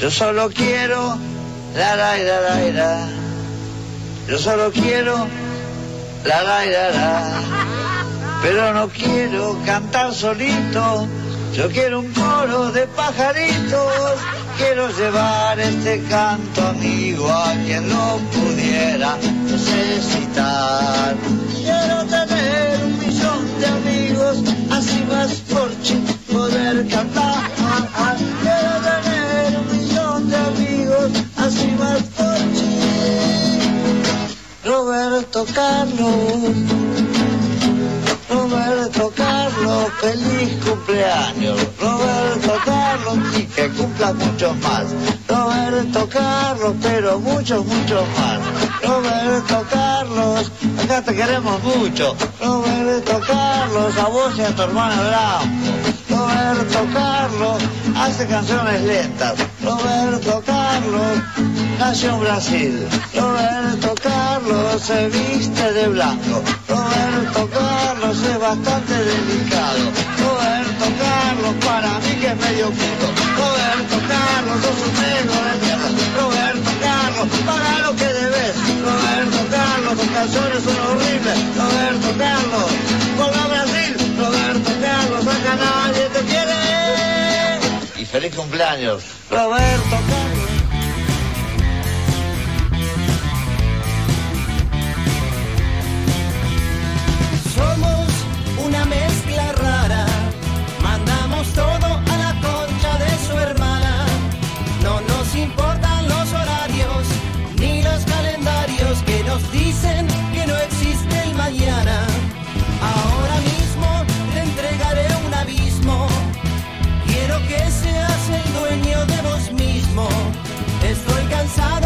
Yo solo quiero la la la la la. Yo solo quiero la la la la. Pero no quiero cantar solito. Yo quiero un coro de pajaritos. Quiero llevar este canto amigo a quien lo pudiera necesitar. Quiero tener un millón de amigos, así más por poder cantar. Roberto Carlos. Roberto Carlos, feliz cumpleaños. Roberto Carlos, y que cumpla muchos más. Roberto Carlos, pero muchos, muchos más. Roberto Carlos, acá te queremos mucho. Roberto Carlos, a vos y a tu hermana Blanco. Roberto Carlos, hace canciones lentas. Roberto Carlos, nació en Brasil. Roberto Carlos se viste de blanco. Roberto Carlos es bastante delicado. Roberto Carlos para mí que es medio puto. Roberto Carlos sos un negro tus canciones son horribles. Roberto Carlos, vuelve a Brasil. Roberto Carlos, acá nadie te quiere. Y feliz cumpleaños, Roberto Carlos. Estoy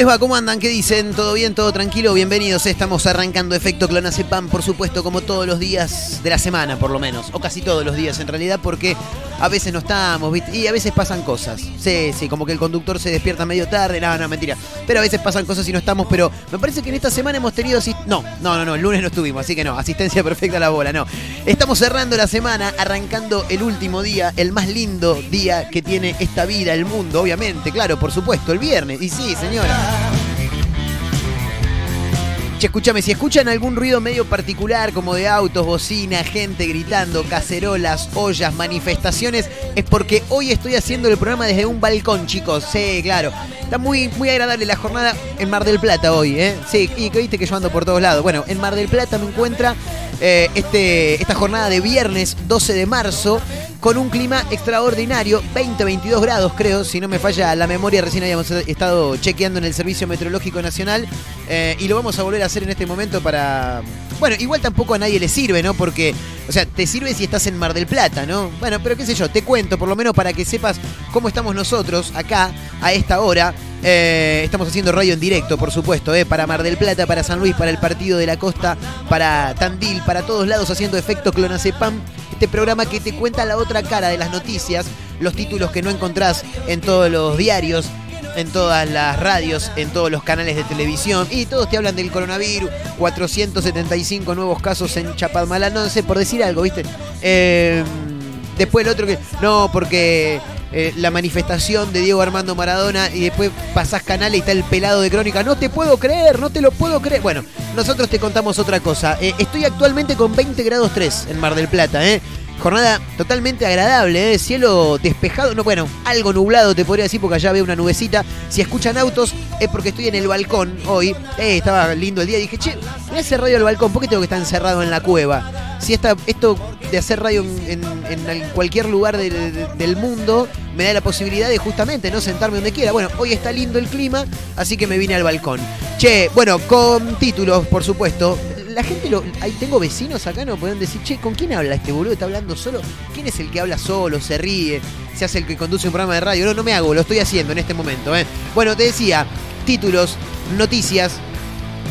les va? ¿Cómo andan? ¿Qué dicen? ¿Todo bien? ¿Todo tranquilo? Bienvenidos. Estamos arrancando Efecto Clonacepam, por supuesto, como todos los días de la semana, por lo menos. O casi todos los días, en realidad, porque a veces no estamos, ¿viste? Y a veces pasan cosas. Sí, sí, como que el conductor se despierta medio tarde. No, no, mentira. Pero a veces pasan cosas y no estamos. Pero me parece que en esta semana hemos tenido... No, no, no, no. El lunes no estuvimos, así que no. Asistencia perfecta a la bola, no. Estamos cerrando la semana, arrancando el último día, el más lindo día que tiene esta vida, el mundo, obviamente. Claro, por supuesto, el viernes. Y sí, señora. Che, escúchame, si escuchan algún ruido medio particular, como de autos, bocina, gente gritando, cacerolas, ollas, manifestaciones, es porque hoy estoy haciendo el programa desde un balcón, chicos. Sí, claro. Está muy, muy agradable la jornada en Mar del Plata hoy, ¿eh? Sí, y que viste que yo ando por todos lados. Bueno, en Mar del Plata me encuentra eh, este, esta jornada de viernes 12 de marzo con un clima extraordinario, 20-22 grados creo, si no me falla la memoria, recién habíamos estado chequeando en el Servicio Meteorológico Nacional eh, y lo vamos a volver a hacer en este momento para... Bueno, igual tampoco a nadie le sirve, ¿no? Porque, o sea, te sirve si estás en Mar del Plata, ¿no? Bueno, pero qué sé yo, te cuento, por lo menos para que sepas cómo estamos nosotros acá a esta hora. Eh, estamos haciendo radio en directo, por supuesto, eh, para Mar del Plata, para San Luis, para el Partido de la Costa, para Tandil, para todos lados haciendo efecto Clonacepam. Este programa que te cuenta la otra cara de las noticias, los títulos que no encontrás en todos los diarios. En todas las radios, en todos los canales de televisión y todos te hablan del coronavirus, 475 nuevos casos en Chapadmalal, no sé, por decir algo, ¿viste? Eh, después el otro que, no, porque eh, la manifestación de Diego Armando Maradona y después pasás canal y está el pelado de crónica. No te puedo creer, no te lo puedo creer. Bueno, nosotros te contamos otra cosa. Eh, estoy actualmente con 20 grados 3 en Mar del Plata, ¿eh? Jornada totalmente agradable, ¿eh? cielo despejado, no, bueno, algo nublado te podría decir porque allá veo una nubecita. Si escuchan autos es porque estoy en el balcón hoy. Eh, estaba lindo el día. Dije, che, voy a hacer radio al balcón, ¿por qué tengo que estar encerrado en la cueva? Si esta, esto de hacer radio en, cualquier lugar de- de- del mundo me da la posibilidad de justamente no sentarme donde quiera. Bueno, hoy está lindo el clima, así que me vine al balcón. Che, bueno, con títulos, por supuesto. La gente, lo, ahí tengo vecinos acá, no pueden decir, che, ¿con quién habla este boludo? ¿Está hablando solo? ¿Quién es el que habla solo, se ríe, se hace el que conduce un programa de radio? No, no me hago, lo estoy haciendo en este momento. ¿eh? Bueno, te decía, títulos, noticias,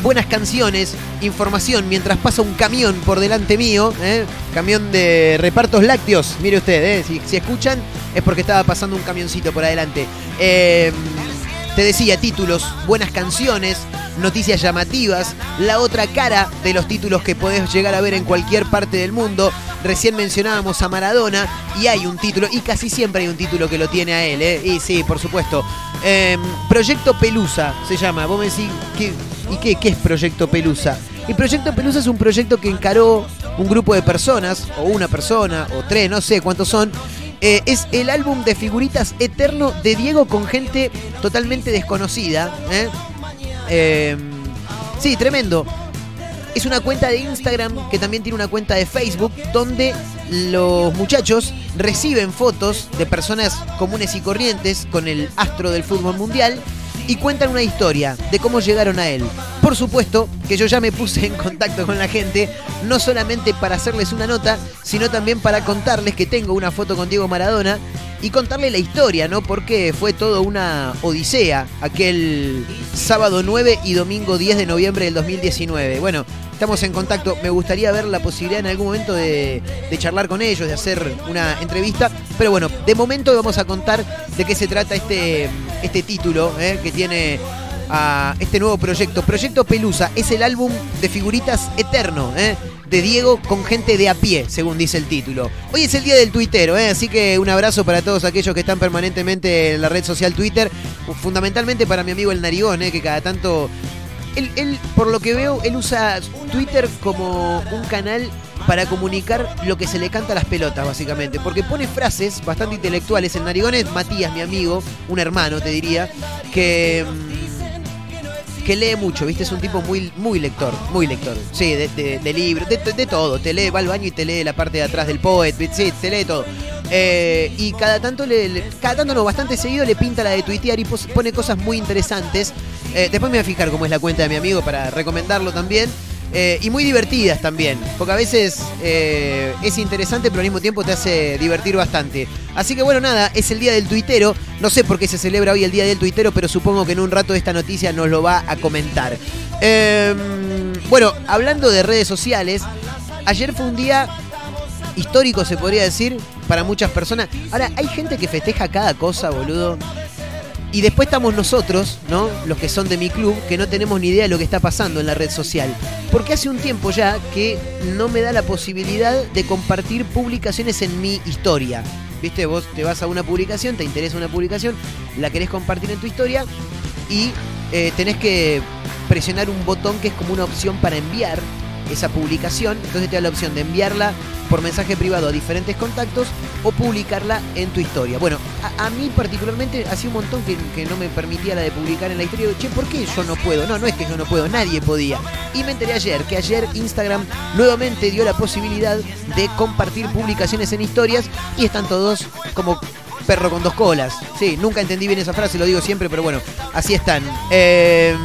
buenas canciones, información mientras pasa un camión por delante mío, ¿eh? camión de repartos lácteos, mire usted, ¿eh? si, si escuchan es porque estaba pasando un camioncito por adelante. Eh, te decía, títulos, buenas canciones, noticias llamativas, la otra cara de los títulos que podés llegar a ver en cualquier parte del mundo. Recién mencionábamos a Maradona y hay un título, y casi siempre hay un título que lo tiene a él, ¿eh? Y sí, por supuesto. Eh, Proyecto Pelusa se llama. Vos me decís, ¿qué, ¿y qué, qué es Proyecto Pelusa? Y Proyecto Pelusa es un proyecto que encaró un grupo de personas, o una persona, o tres, no sé cuántos son. Eh, es el álbum de figuritas eterno de Diego con gente totalmente desconocida. ¿eh? Eh, sí, tremendo. Es una cuenta de Instagram que también tiene una cuenta de Facebook donde los muchachos reciben fotos de personas comunes y corrientes con el astro del fútbol mundial y cuentan una historia de cómo llegaron a él. Por supuesto que yo ya me puse en contacto con la gente, no solamente para hacerles una nota, sino también para contarles que tengo una foto con Diego Maradona y contarle la historia, ¿no? Porque fue todo una odisea aquel sábado 9 y domingo 10 de noviembre del 2019. Bueno, estamos en contacto. Me gustaría ver la posibilidad en algún momento de, charlar con ellos, de hacer una entrevista. Pero bueno, de momento vamos a contar de qué se trata este, este título ¿eh? que tiene a este nuevo proyecto. Proyecto Pelusa es el álbum de figuritas eterno, ¿eh? de Diego con gente de a pie, según dice el título. Hoy es el día del tuitero, ¿eh? así que un abrazo para todos aquellos que están permanentemente en la red social Twitter, fundamentalmente para mi amigo el Narigón, ¿eh? que cada tanto... Él, él, por lo que veo, él usa Twitter como un canal para comunicar lo que se le canta a las pelotas, básicamente. Porque pone frases bastante intelectuales. El narigón es Matías, mi amigo, un hermano, te diría, que, mm, que lee mucho, ¿viste? Es un tipo muy, muy lector, muy lector. Sí, de, de, de libros, de, de todo. Te lee, va al baño y te lee la parte de atrás del poet, sí, te lee todo. Eh, y cada tanto, le, cada tanto no, bastante seguido le pinta la de tuitear y pone cosas muy interesantes. Eh, después me voy a fijar cómo es la cuenta de mi amigo para recomendarlo también. Eh, y muy divertidas también, porque a veces eh, es interesante, pero al mismo tiempo te hace divertir bastante. Así que bueno, nada, es el día del tuitero. No sé por qué se celebra hoy el día del tuitero, pero supongo que en un rato esta noticia nos lo va a comentar. Eh, bueno, hablando de redes sociales, ayer fue un día histórico, se podría decir, para muchas personas. Ahora, hay gente que festeja cada cosa, boludo. Y después estamos nosotros, ¿no? Los que son de mi club, que no tenemos ni idea de lo que está pasando en la red social. Porque hace un tiempo ya que no me da la posibilidad de compartir publicaciones en mi historia. ¿Viste? Vos te vas a una publicación, te interesa una publicación, la querés compartir en tu historia y eh, tenés que presionar un botón que es como una opción para enviar esa publicación. Entonces te da la opción de enviarla por mensaje privado a diferentes contactos o publicarla en tu historia. Bueno, a, mí particularmente hacía un montón que, no me permitía la de publicar en la historia. Che, ¿por qué yo no puedo? No, no es que yo no puedo, nadie podía. Y me enteré ayer que ayer Instagram nuevamente dio la posibilidad de compartir publicaciones en historias y están todos como perro con dos colas. Sí, nunca entendí bien esa frase, lo digo siempre, pero bueno, así están. Eh,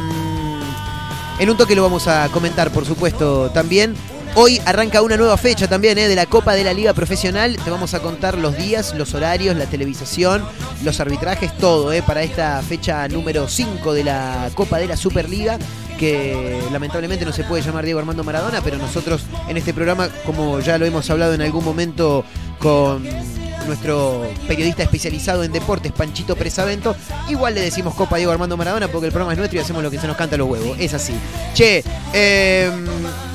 en un toque lo vamos a comentar, por supuesto, también. Hoy arranca una nueva fecha también ¿eh? de la Copa de la Liga Profesional. Te vamos a contar los días, los horarios, la televisación, los arbitrajes, todo ¿eh? para esta fecha número 5 de la Copa de la Superliga, que lamentablemente no se puede llamar Diego Armando Maradona, pero nosotros en este programa, como ya lo hemos hablado en algún momento con nuestro periodista especializado en deportes, Panchito Presavento. Igual le decimos Copa Diego Armando Maradona porque el programa es nuestro y hacemos lo que se nos canta los huevos. Es así. Che, eh,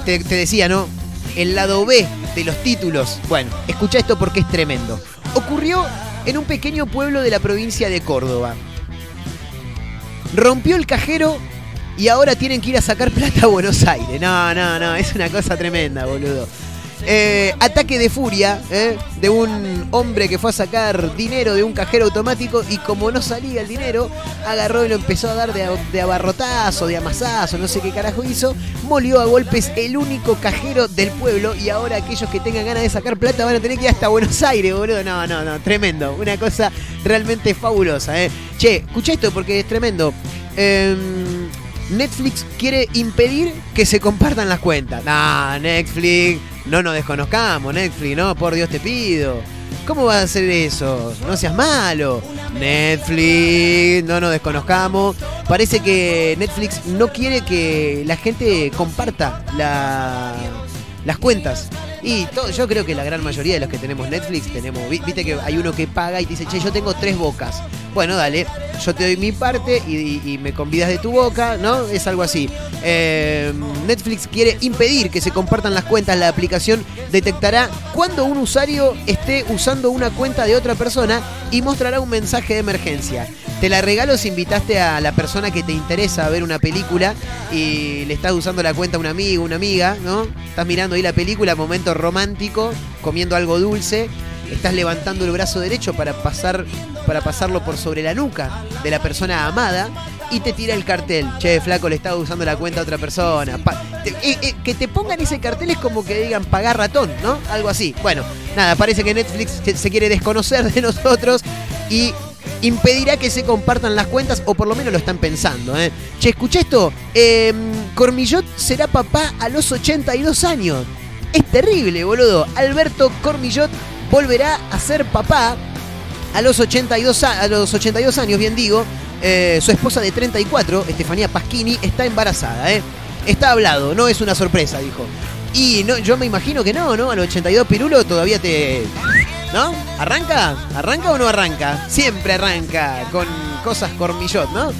te, te decía, ¿no? El lado B de los títulos. Bueno, escucha esto porque es tremendo. Ocurrió en un pequeño pueblo de la provincia de Córdoba. Rompió el cajero y ahora tienen que ir a sacar plata a Buenos Aires. No, no, no, es una cosa tremenda, boludo. Eh, ataque de furia eh, de un hombre que fue a sacar dinero de un cajero automático y como no salía el dinero, agarró y lo empezó a dar de, abarrotazo, de amasazo, no sé qué carajo hizo, molió a golpes el único cajero del pueblo y ahora aquellos que tengan ganas de sacar plata van a tener que ir hasta Buenos Aires, boludo. No, no, no, tremendo. Una cosa realmente fabulosa. Eh. Che, escucha esto porque es tremendo. Em, Netflix quiere impedir que se compartan las cuentas. No, Netflix, no nos desconozcamos, Netflix, no, por Dios te pido. ¿Cómo vas a hacer eso? No seas malo. Netflix, no nos desconozcamos. Parece que Netflix no quiere que la gente comparta la- las cuentas. Y yo creo que la gran mayoría de los que tenemos Netflix tenemos. vi- Viste que hay uno que paga y dice, che, yo tengo tres bocas. Bueno, dale, yo te doy mi parte y, me convidas de tu boca, ¿no? Es algo así. Eh, Netflix quiere impedir que se compartan las cuentas. La aplicación detectará cuando un usuario esté usando una cuenta de otra persona y mostrará un mensaje de emergencia. Te la regalo si invitaste a la persona que te interesa a ver una película y le estás usando la cuenta a un amigo, una amiga, ¿no? Estás mirando ahí la película, momento romántico, comiendo algo dulce, estás levantando el brazo derecho para pasar para pasarlo por sobre la nuca de la persona amada y te tira el cartel. Che, flaco, le estaba usando la cuenta a otra persona. Pa- eh, eh, que te pongan ese cartel es como que digan pagar ratón, ¿no? Algo así. Bueno, nada, parece que Netflix se- quiere desconocer de nosotros y impedirá que se compartan las cuentas, o por lo menos lo están pensando. ¿eh? Che, escuché esto. Eh, Cormillot será papá a los 82 años. Es terrible, boludo. Alberto Cormillot volverá a ser papá a los 82, a, los 82 años, bien digo. Eh, su esposa de 34, Estefanía Pasquini, está embarazada. ¿eh? Está hablado, no es una sorpresa, dijo. Y no, yo me imagino que no, ¿no? A los 82 Pirulo todavía te... ¿No? ¿Arranca? ¿Arranca o no arranca? Siempre arranca con cosas Cormillot, ¿no?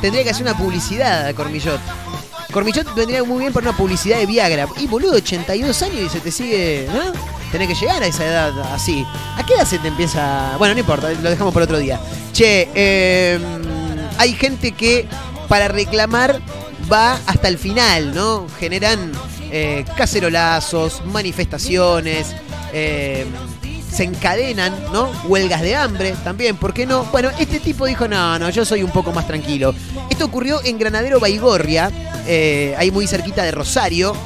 Tendría que hacer una publicidad a Cormillot. Cormillot vendría muy bien para una publicidad de Viagra. Y boludo, 82 años y se te sigue, ¿no? Tenés que llegar a esa edad así. ¿A qué edad se te empieza? Bueno, no importa, lo dejamos para otro día. Che, eh, hay gente que para reclamar va hasta el final, ¿no? Generan eh, cacerolazos, manifestaciones, eh, se encadenan, ¿no? Huelgas de hambre también, ¿por qué no? Bueno, este tipo dijo, no, no, yo soy un poco más tranquilo. Esto ocurrió en Granadero Baigorria, eh, ahí muy cerquita de Rosario.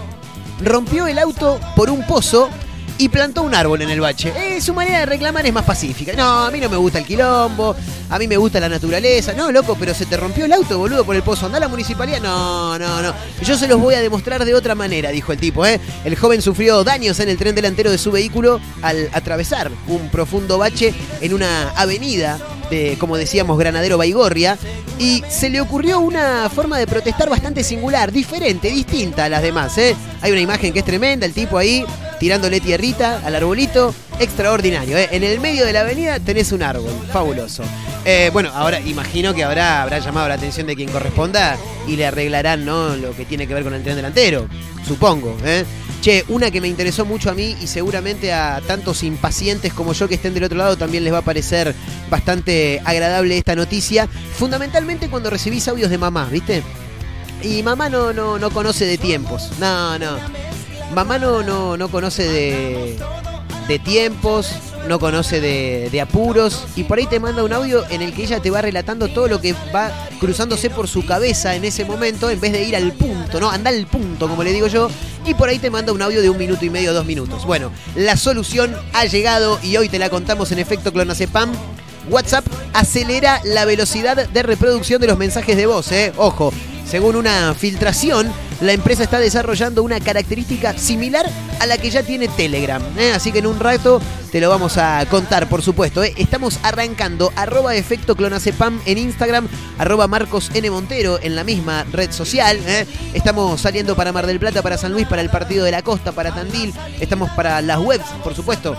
Rompió el auto por un pozo y plantó un árbol en el bache. Eh, su manera de reclamar es más pacífica. No, a mí no me gusta el quilombo, a mí me gusta la naturaleza. No, loco, pero se te rompió el auto, boludo, por el pozo. Anda a la municipalidad. No, no, no. Yo se los voy a demostrar de otra manera, dijo el tipo. ¿eh? El joven sufrió daños en el tren delantero de su vehículo al atravesar un profundo bache en una avenida de, como decíamos, Granadero Baigorria. Y se le ocurrió una forma de protestar bastante singular, diferente, distinta a las demás. ¿eh? Hay una imagen que es tremenda, el tipo ahí tirándole tierrita al arbolito. Extraordinario, ¿eh? En el medio de la avenida tenés un árbol, fabuloso. Eh, bueno, ahora imagino que habrá, habrá llamado la atención de quien corresponda y le arreglarán ¿no? lo que tiene que ver con el tren delantero, supongo. ¿eh? Che, una que me interesó mucho a mí y seguramente a tantos impacientes como yo que estén del otro lado también les va a parecer bastante agradable esta noticia. Fundamentalmente cuando recibís audios de mamá, ¿viste? Y mamá no, no, no conoce de tiempos. No, no. Mamá no, no, no conoce de, de tiempos, no conoce de, de apuros. Y por ahí te manda un audio en el que ella te va relatando todo lo que va cruzándose por su cabeza en ese momento, en vez de ir al punto, ¿no? Anda al punto, como le digo yo. Y por ahí te manda un audio de un minuto y medio, dos minutos. Bueno, la solución ha llegado y hoy te la contamos en efecto clonazepam. WhatsApp acelera la velocidad de reproducción de los mensajes de voz, ¿eh? Ojo, según una filtración, la empresa está desarrollando una característica similar a la que ya tiene Telegram. ¿eh? Así que en un rato te lo vamos a contar, por supuesto. ¿eh? Estamos arrancando arroba efecto clonacepam en Instagram, arroba Marcos N. Montero en la misma red social. ¿eh? Estamos saliendo para Mar del Plata, para San Luis, para el Partido de la Costa, para Tandil. Estamos para las webs, por supuesto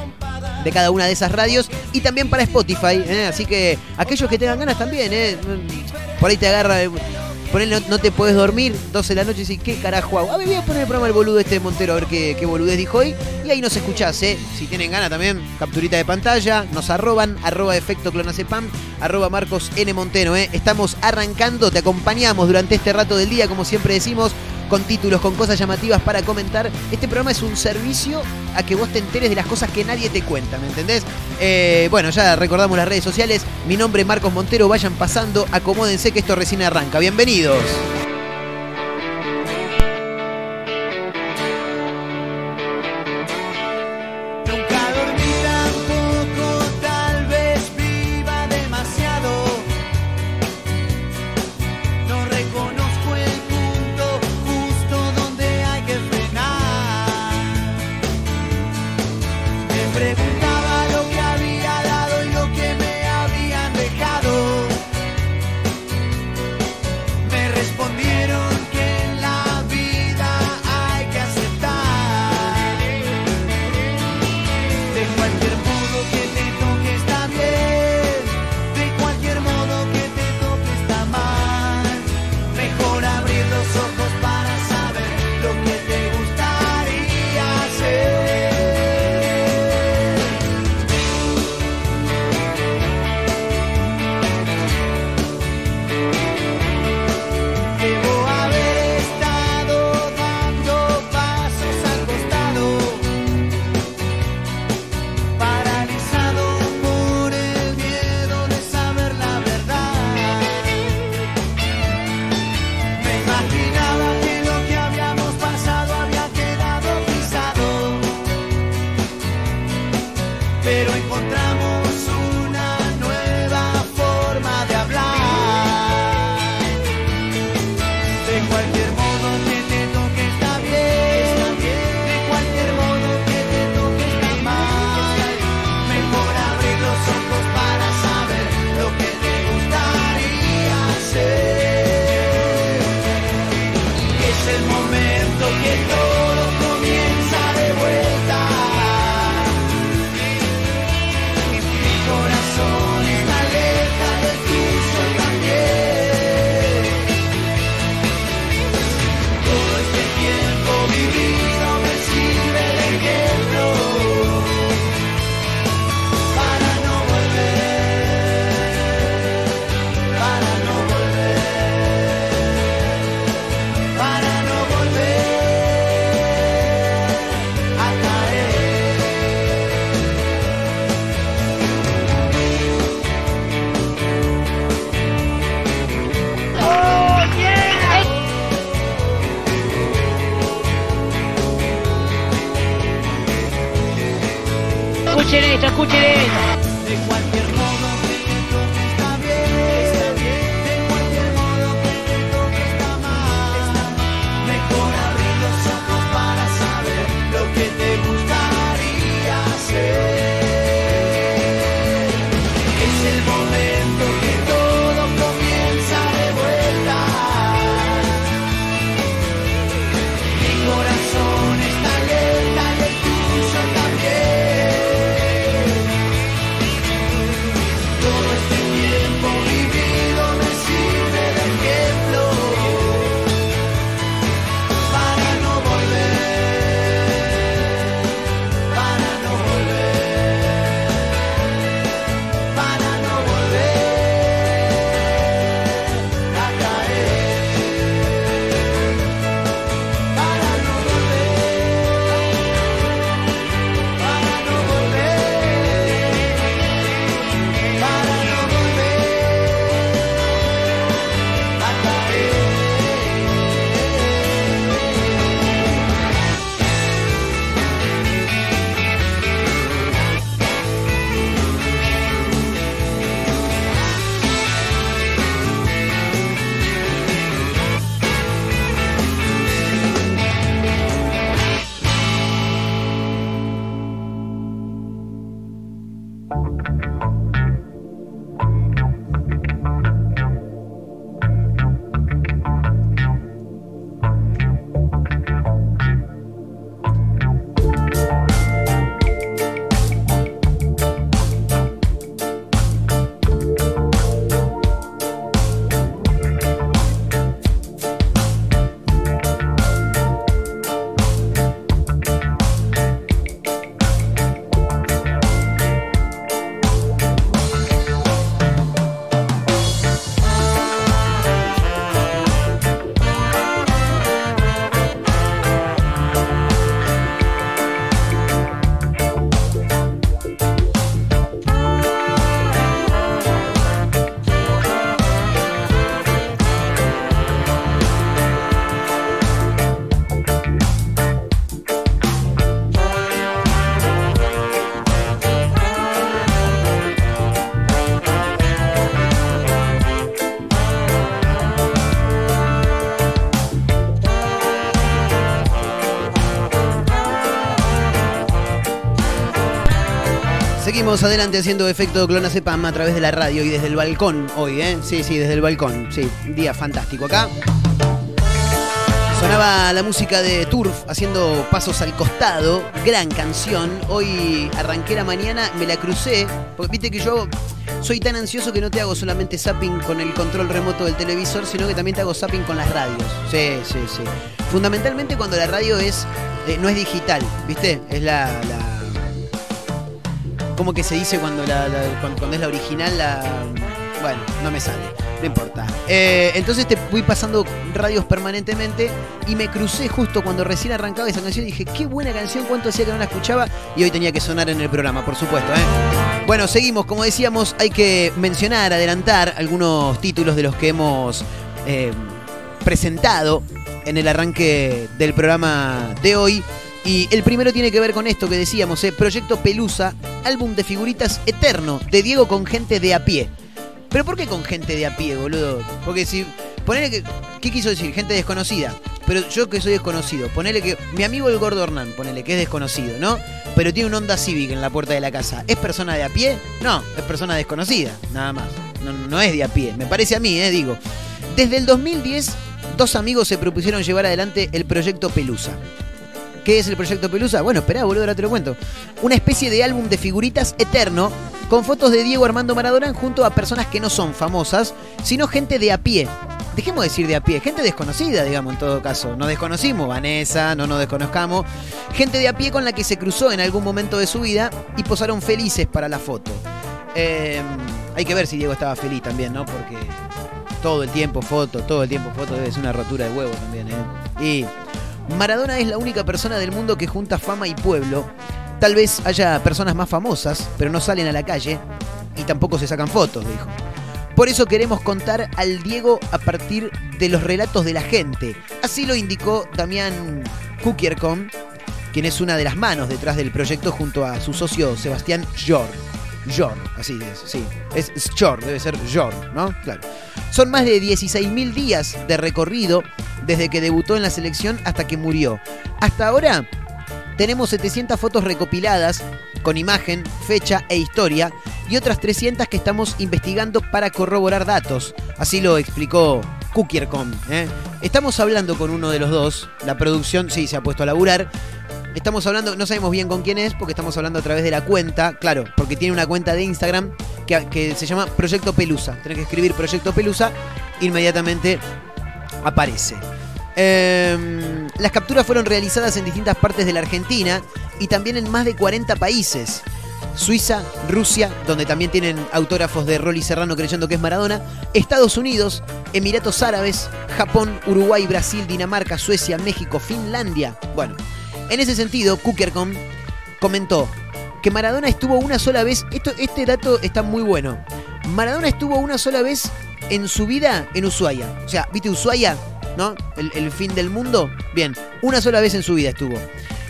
de cada una de esas radios y también para Spotify. ¿eh? Así que aquellos que tengan ganas también, ¿eh? por ahí te agarra. Por no, te puedes dormir, 12 de la noche y decís, ¿qué carajo hago? A ver, voy a poner el programa del boludo este de Montero, a ver qué, qué boludez dijo hoy. Y ahí nos escuchás, ¿eh? Si tienen ganas también, capturita de pantalla, nos arroban, arroba efecto clonacepam, arroba Marcos N. Monteno, ¿eh? Estamos arrancando, te acompañamos durante este rato del día, como siempre decimos, con títulos, con cosas llamativas para comentar. Este programa es un servicio a que vos te enteres de las cosas que nadie te cuenta, ¿me entendés? Eh, bueno, ya recordamos las redes sociales. Mi nombre es Marcos Montero, vayan pasando, acomódense que esto recién arranca. Bienvenidos. Me Seguimos adelante haciendo efecto clonazepam a través de la radio y desde el balcón hoy, ¿eh? Sí, sí, desde el balcón. Sí, un día fantástico acá. Sonaba la música de Turf haciendo pasos al costado, gran canción. Hoy arranqué la mañana, me la crucé, viste que yo soy tan ansioso que no te hago solamente zapping con el control remoto del televisor, sino que también te hago zapping con las radios. Sí, sí, sí. Fundamentalmente cuando la radio es eh, no es digital, ¿viste? Es la ¿Cómo que se dice cuando, la, cuando es la original? La, bueno, no me sale, no importa. Eh, entonces te fui pasando radios permanentemente y me crucé justo cuando recién arrancaba esa canción y dije, qué buena canción, cuánto hacía que no la escuchaba y hoy tenía que sonar en el programa, por supuesto. ¿eh? Bueno, seguimos, como decíamos, hay que mencionar, adelantar algunos títulos de los que hemos eh, presentado en el arranque del programa de hoy. Y el primero tiene que ver con esto que decíamos, ¿eh? Proyecto Pelusa, álbum de figuritas eterno, de Diego con gente de a pie. ¿Pero por qué con gente de a pie, boludo? Porque si. Ponele que. ¿Qué quiso decir? Gente desconocida. Pero yo que soy desconocido, ponele que. Mi amigo el gordo Hernán, ponele que es desconocido, ¿no? Pero tiene un Honda Civic en la puerta de la casa. ¿Es persona de a pie? No, es persona desconocida, nada más. No, no es de a pie. Me parece a mí, ¿eh? Digo. Desde el 2010, dos amigos se propusieron llevar adelante el proyecto Pelusa. ¿Qué es el proyecto Pelusa? Bueno, esperá, boludo, ahora te lo cuento. Una especie de álbum de figuritas eterno con fotos de Diego Armando Maradona junto a personas que no son famosas, sino gente de a pie. Dejemos de decir de a pie, gente desconocida, digamos, en todo caso. No desconocimos, Vanessa, no nos desconozcamos. Gente de a pie con la que se cruzó en algún momento de su vida y posaron felices para la foto. Eh, hay que ver si Diego estaba feliz también, ¿no? Porque todo el tiempo foto, todo el tiempo foto ser una rotura de huevo también, ¿eh? Y Maradona es la única persona del mundo que junta fama y pueblo. Tal vez haya personas más famosas, pero no salen a la calle y tampoco se sacan fotos, dijo. Por eso queremos contar al Diego a partir de los relatos de la gente. Así lo indicó Damián Kukiercom, quien es una de las manos detrás del proyecto junto a su socio Sebastián Jor. Jor, así es, sí. Es Jor, debe ser Jor, ¿no? Claro. Son más de 16.000 días de recorrido desde que debutó en la selección hasta que murió. Hasta ahora tenemos 700 fotos recopiladas con imagen, fecha e historia y otras 300 que estamos investigando para corroborar datos. Así lo explicó Kukiercom. ¿eh? Estamos hablando con uno de los dos. La producción sí se ha puesto a laburar. Estamos hablando, no sabemos bien con quién es, porque estamos hablando a través de la cuenta, claro, porque tiene una cuenta de Instagram que, se llama Proyecto Pelusa. Tenés que escribir Proyecto Pelusa, inmediatamente aparece. Eh, las capturas fueron realizadas en distintas partes de la Argentina y también en más de 40 países. Suiza, Rusia, donde también tienen autógrafos de Rolly Serrano creyendo que es Maradona, Estados Unidos, Emiratos Árabes, Japón, Uruguay, Brasil, Dinamarca, Suecia, México, Finlandia. Bueno, en ese sentido, Kukercom comentó que Maradona estuvo una sola vez, esto, este dato está muy bueno, Maradona estuvo una sola vez en su vida en Ushuaia. O sea, ¿viste Ushuaia? ¿No? El, el fin del mundo. Bien, una sola vez en su vida estuvo.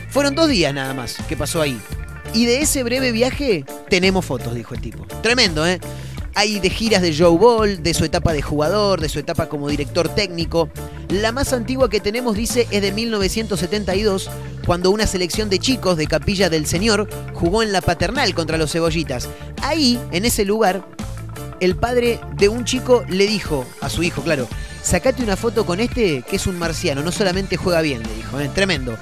Fueron dos días nada más que pasó ahí. Y de ese breve viaje tenemos fotos, dijo el tipo. Tremendo, ¿eh? Hay de giras de Joe Ball, de su etapa de jugador, de su etapa como director técnico. La más antigua que tenemos, dice, es de 1972, cuando una selección de chicos de Capilla del Señor jugó en la paternal contra los cebollitas. Ahí, en ese lugar, el padre de un chico le dijo a su hijo, claro, sacate una foto con este que es un marciano, no solamente juega bien, le dijo, ¿eh? tremendo.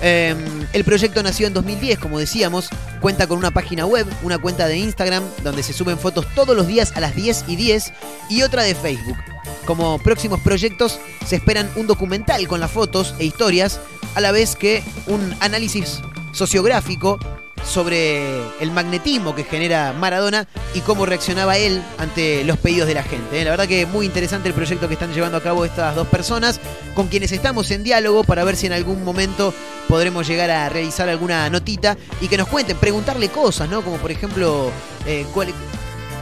Eh, el proyecto nació en 2010, como decíamos, cuenta con una página web, una cuenta de Instagram, donde se suben fotos todos los días a las 10 y 10, y otra de Facebook. Como próximos proyectos, se esperan un documental con las fotos e historias, a la vez que un análisis sociográfico sobre el magnetismo que genera Maradona y cómo reaccionaba él ante los pedidos de la gente. ¿eh? La verdad que muy interesante el proyecto que están llevando a cabo estas dos personas, con quienes estamos en diálogo para ver si en algún momento podremos llegar a realizar alguna notita y que nos cuenten, preguntarle cosas, ¿no? Como por ejemplo, eh,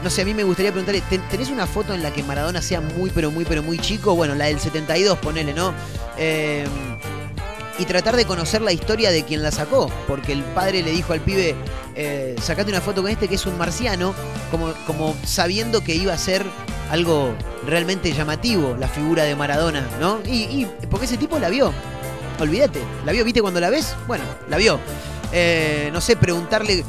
no sé, a mí me gustaría preguntarle, ¿ten- ¿tenés una foto en la que Maradona sea muy, pero muy, pero muy chico? Bueno, la del 72, ponele, ¿no? Eh, y tratar de conocer la historia de quien la sacó, porque el padre le dijo al pibe, eh, sacate una foto con este que es un marciano, como, como sabiendo que iba a ser algo realmente llamativo la figura de Maradona, ¿no? Y, y porque ese tipo la vio, olvídate, la vio, ¿viste cuando la ves? Bueno, la vio. Eh, no sé, preguntarle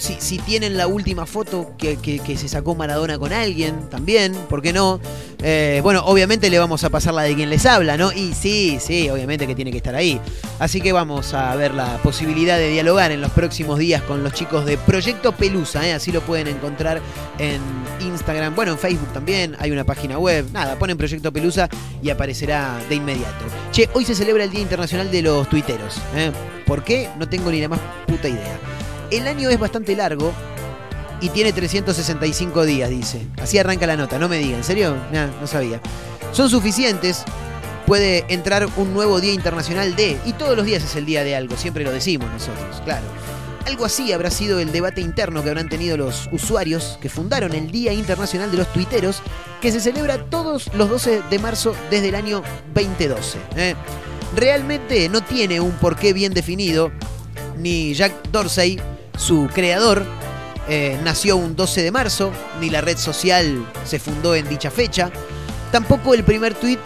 si, tienen la última foto que se sacó Maradona con alguien, también, ¿por qué no? Eh, bueno, obviamente le vamos a pasar la de quien les habla, ¿no? Y sí, sí, obviamente que tiene que estar ahí. Así que vamos a ver la posibilidad de dialogar en los próximos días con los chicos de Proyecto Pelusa, ¿eh? así lo pueden encontrar en Instagram, bueno, en Facebook también, hay una página web, nada, ponen Proyecto Pelusa y aparecerá de inmediato. Che, hoy se celebra el Día Internacional de los Tuiteros. ¿eh? ¿Por qué? No tengo ni la más puta idea. El año es bastante largo y tiene 365 días, dice. Así arranca la nota, no me diga, ¿en serio? No sabía. Son suficientes. Puede entrar un nuevo Día Internacional de, y todos los días es el día de algo, siempre lo decimos nosotros, claro. Algo así habrá sido el debate interno que habrán tenido los usuarios que fundaron el Día Internacional de los Tuiteros, que se celebra todos los 12 de marzo desde el año 2012. ¿eh? Realmente no tiene un porqué bien definido, ni Jack Dorsey, su creador, eh, nació un 12 de marzo, ni la red social se fundó en dicha fecha. Tampoco el primer tweet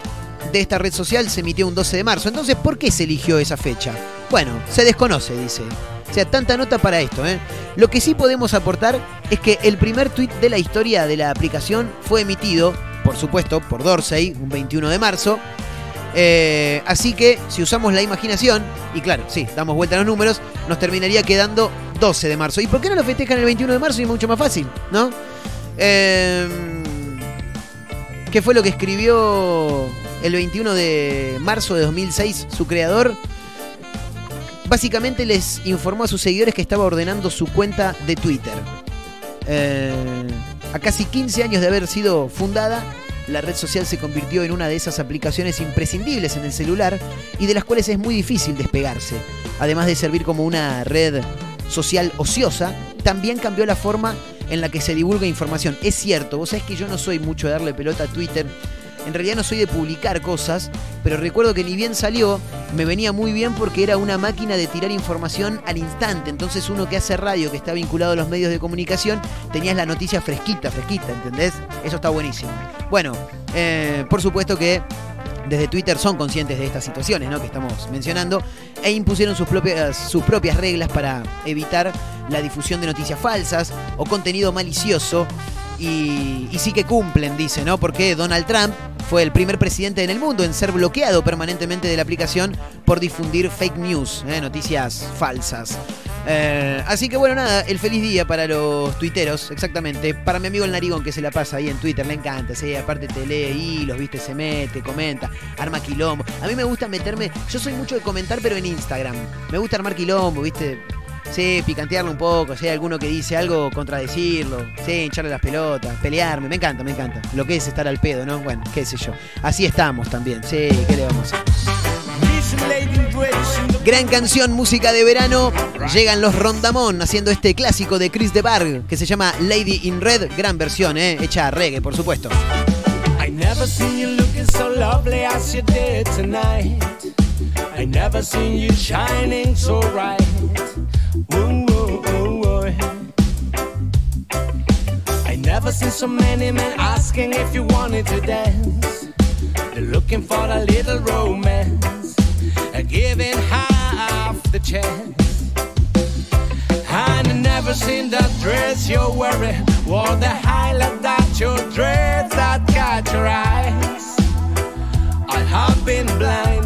de esta red social se emitió un 12 de marzo. Entonces, ¿por qué se eligió esa fecha? Bueno, se desconoce, dice. O sea, tanta nota para esto, ¿eh? Lo que sí podemos aportar es que el primer tweet de la historia de la aplicación fue emitido, por supuesto, por Dorsey, un 21 de marzo. Eh, así que, si usamos la imaginación, y claro, sí, damos vuelta a los números, nos terminaría quedando 12 de marzo. ¿Y por qué no lo festejan el 21 de marzo? Y es mucho más fácil, ¿no? Eh, ¿Qué fue lo que escribió el 21 de marzo de 2006 su creador? Básicamente les informó a sus seguidores que estaba ordenando su cuenta de Twitter. Eh, a casi 15 años de haber sido fundada, la red social se convirtió en una de esas aplicaciones imprescindibles en el celular y de las cuales es muy difícil despegarse. Además de servir como una red social ociosa, también cambió la forma en la que se divulga información. Es cierto, vos sabés que yo no soy mucho de darle pelota a Twitter. En realidad no soy de publicar cosas, pero recuerdo que ni bien salió, me venía muy bien porque era una máquina de tirar información al instante. Entonces uno que hace radio, que está vinculado a los medios de comunicación, tenías la noticia fresquita, fresquita, ¿entendés? Eso está buenísimo. Bueno, eh, por supuesto que desde Twitter son conscientes de estas situaciones ¿no? que estamos mencionando e impusieron sus propias, sus propias reglas para evitar la difusión de noticias falsas o contenido malicioso. Y, y sí que cumplen, dice, ¿no? Porque Donald Trump fue el primer presidente en el mundo en ser bloqueado permanentemente de la aplicación por difundir fake news, ¿eh? noticias falsas. Eh, así que bueno, nada, el feliz día para los tuiteros, exactamente. Para mi amigo el narigón que se la pasa ahí en Twitter, le encanta, sí, aparte te lee ahí, los viste, se mete, comenta, arma quilombo. A mí me gusta meterme, yo soy mucho de comentar, pero en Instagram. Me gusta armar quilombo, viste. Sí, picantearlo un poco, hay alguno que dice algo, contradecirlo, sí, hincharle las pelotas, pelearme, me encanta, me encanta. Lo que es estar al pedo, ¿no? Bueno, qué sé yo. Así estamos también, sí, ¿qué le vamos a hacer? Gran canción, música de verano. Llegan los Rondamón haciendo este clásico de Chris de que se llama Lady in Red. Gran versión, ¿eh? Hecha a reggae, por supuesto. I never seen you looking so lovely as you did tonight. I never seen you shining so bright. I never seen so many men asking if you wanted to dance. They're looking for a little romance, giving half the chance. And I never seen that dress you're wearing, or the highlight that your dreads that catch your eyes. I have been blind,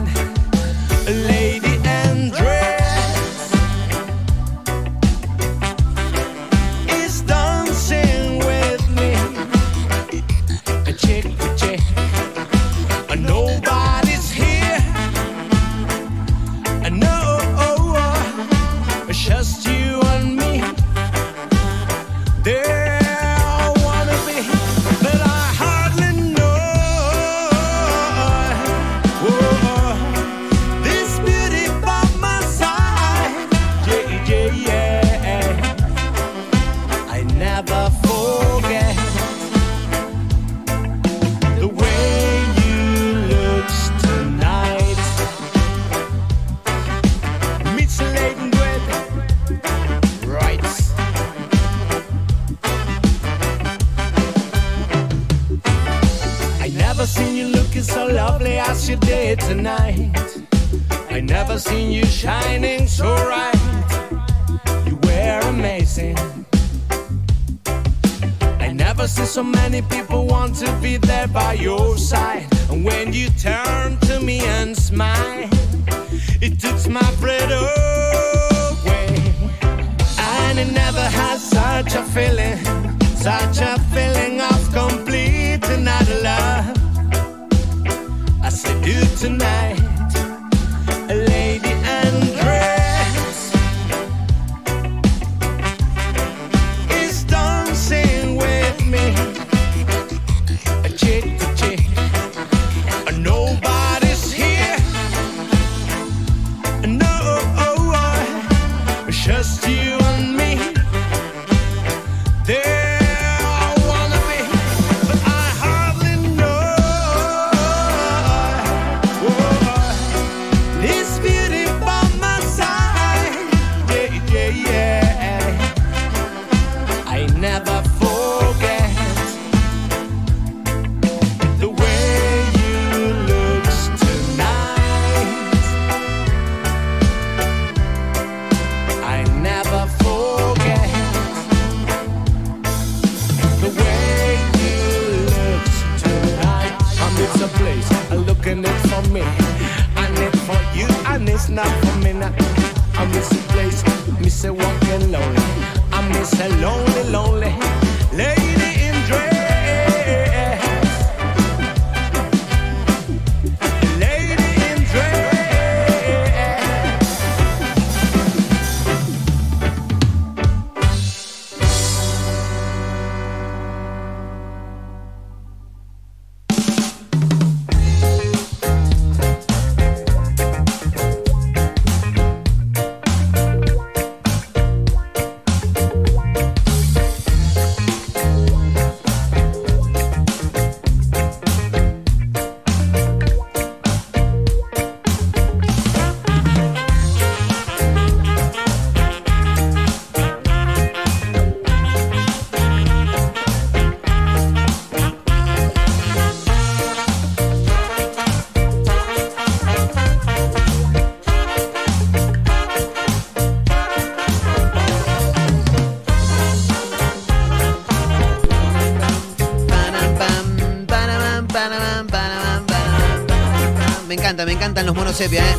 Me encanta, me encantan los monos sepia, ¿eh?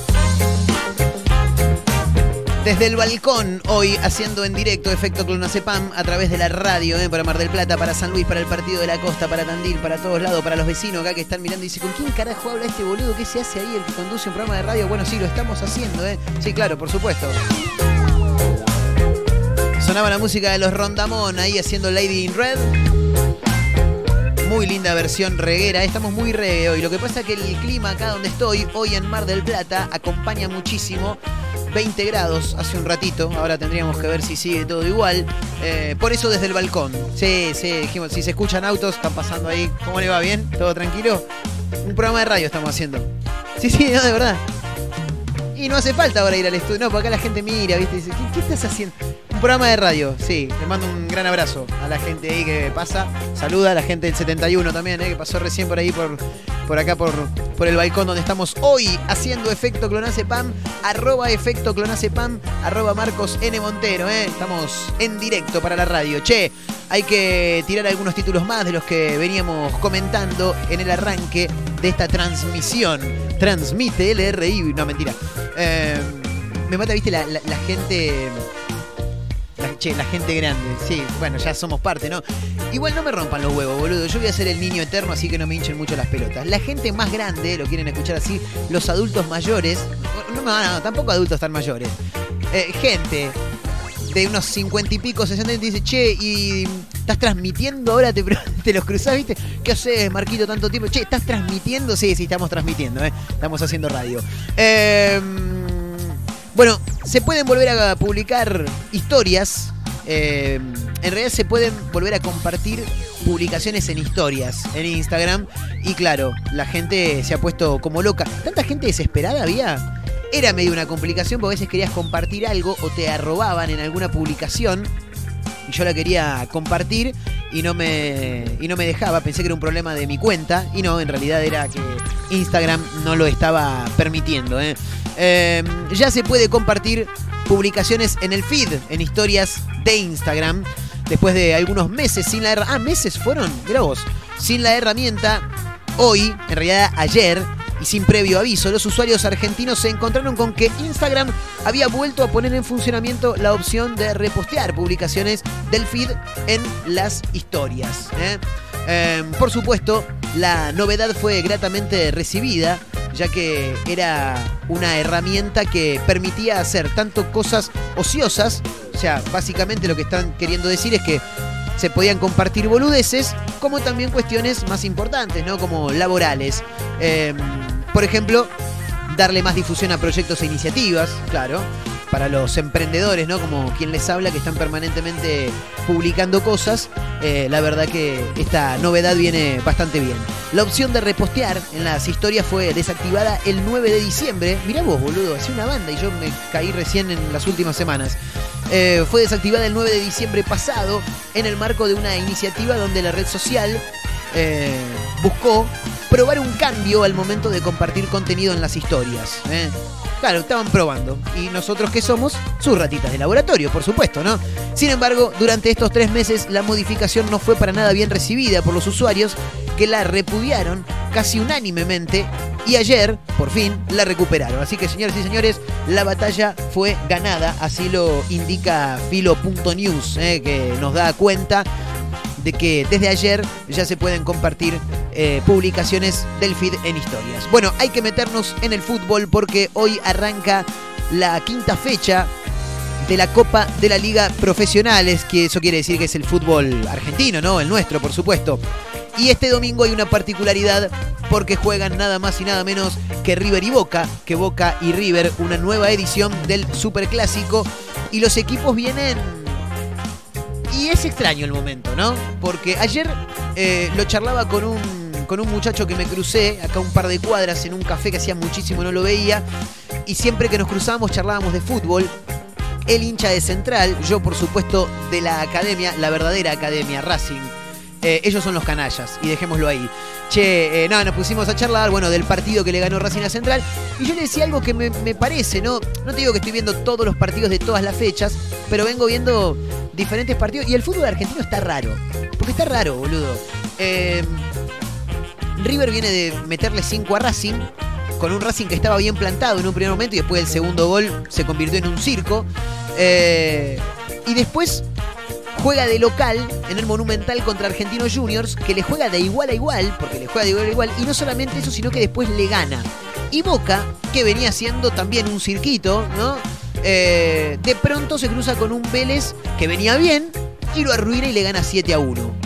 Desde el balcón, hoy haciendo en directo efecto Clonacepam a través de la radio, ¿eh? para Mar del Plata, para San Luis, para el Partido de la Costa, para Tandil, para todos lados, para los vecinos acá que están mirando y dicen, ¿con quién carajo habla este boludo? ¿Qué se hace ahí el que conduce un programa de radio? Bueno, sí, lo estamos haciendo, ¿eh? Sí, claro, por supuesto. Sonaba la música de los Rondamón ahí haciendo Lady in Red. Muy linda versión reguera, estamos muy reggae hoy. Lo que pasa es que el clima acá donde estoy, hoy en Mar del Plata, acompaña muchísimo. 20 grados hace un ratito, ahora tendríamos que ver si sigue todo igual. Eh, por eso desde el balcón. Sí, sí, dijimos, si se escuchan autos, están pasando ahí. ¿Cómo le va? ¿Bien? ¿Todo tranquilo? Un programa de radio estamos haciendo. Sí, sí, no, de verdad. Y no hace falta ahora ir al estudio, no, porque acá la gente mira, ¿viste? Dice, ¿qué, qué estás haciendo? Programa de radio, sí. Le mando un gran abrazo a la gente ahí que pasa. Saluda a la gente del 71 también, ¿eh? que pasó recién por ahí, por, por acá, por, por el balcón donde estamos hoy haciendo efecto clonacepam. Arroba efecto clonacepam, arroba Marcos N. Montero, ¿eh? Estamos en directo para la radio. Che, hay que tirar algunos títulos más de los que veníamos comentando en el arranque de esta transmisión. Transmite LRI, no mentira. Eh, me mata, viste, la- la gente. Che, la gente grande. Sí, bueno, ya somos parte, ¿no? Igual no me rompan los huevos, boludo. Yo voy a ser el niño eterno, así que no me hinchen mucho las pelotas. La gente más grande, lo quieren escuchar así, los adultos mayores. No, no, no, tampoco adultos tan mayores. Eh, gente de unos cincuenta y pico, sesenta y dice, che, y estás transmitiendo ahora, te, te los cruzás, ¿viste? ¿Qué haces, Marquito, tanto tiempo? Che, ¿estás transmitiendo? Sí, sí, estamos transmitiendo, ¿eh? Estamos haciendo radio. Eh, bueno, se pueden volver a publicar historias. eh, en realidad se pueden volver a compartir publicaciones en historias en Instagram. Y claro, la gente se ha puesto como loca. ¿Tanta gente desesperada había? Era medio una complicación porque a veces querías compartir algo o te arrobaban en alguna publicación y yo la quería compartir y no me y no me dejaba, pensé que era un problema de mi cuenta y no, en realidad era que Instagram no lo estaba permitiendo. ¿eh? Eh, ya se puede compartir publicaciones en el feed, en historias de Instagram. Después de algunos meses sin la herramienta. Ah, meses fueron, mira vos. Sin la herramienta, hoy, en realidad ayer, y sin previo aviso, los usuarios argentinos se encontraron con que Instagram había vuelto a poner en funcionamiento la opción de repostear publicaciones del feed en las historias. ¿eh? Eh, por supuesto, la novedad fue gratamente recibida, ya que era una herramienta que permitía hacer tanto cosas ociosas, o sea, básicamente lo que están queriendo decir es que se podían compartir boludeces, como también cuestiones más importantes, ¿no? Como laborales. Eh, por ejemplo, darle más difusión a proyectos e iniciativas, claro, para los emprendedores, ¿no? Como quien les habla, que están permanentemente publicando cosas. eh, la verdad que esta novedad viene bastante bien. La opción de repostear en las historias fue desactivada el 9 de diciembre. Mirá vos, boludo, hacía una banda y yo me caí recién en las últimas semanas. Eh, fue desactivada el 9 de diciembre pasado en el marco de una iniciativa donde la red social eh, buscó probar un cambio al momento de compartir contenido en las historias. ¿eh? Claro, estaban probando. Y nosotros que somos, sus ratitas de laboratorio, por supuesto, ¿no? Sin embargo, durante estos tres meses la modificación no fue para nada bien recibida por los usuarios que la repudiaron casi unánimemente y ayer, por fin, la recuperaron. Así que, señores y señores, la batalla fue ganada, así lo indica filo.news, ¿eh? que nos da cuenta de que desde ayer ya se pueden compartir eh, publicaciones del feed en historias. Bueno, hay que meternos en el fútbol porque hoy arranca la quinta fecha de la Copa de la Liga Profesionales, que eso quiere decir que es el fútbol argentino, ¿no? El nuestro, por supuesto. Y este domingo hay una particularidad porque juegan nada más y nada menos que River y Boca, que Boca y River, una nueva edición del Superclásico. Y los equipos vienen y es extraño el momento, ¿no? Porque ayer eh, lo charlaba con un, con un muchacho que me crucé acá un par de cuadras en un café que hacía muchísimo no lo veía. Y siempre que nos cruzábamos charlábamos de fútbol. El hincha de Central, yo por supuesto de la academia, la verdadera academia, Racing. Eh, ellos son los canallas, y dejémoslo ahí. Che, eh, no, nos pusimos a charlar, bueno, del partido que le ganó Racing a Central. Y yo le decía algo que me, me parece, ¿no? No te digo que estoy viendo todos los partidos de todas las fechas, pero vengo viendo diferentes partidos. Y el fútbol argentino está raro. Porque está raro, boludo. Eh, River viene de meterle 5 a Racing. Con un Racing que estaba bien plantado en un primer momento y después el segundo gol se convirtió en un circo. Eh, y después juega de local en el Monumental contra Argentinos Juniors, que le juega de igual a igual, porque le juega de igual a igual, y no solamente eso, sino que después le gana. Y Boca, que venía siendo también un cirquito, ¿no? Eh, de pronto se cruza con un Vélez que venía bien y lo arruina y le gana 7 a 1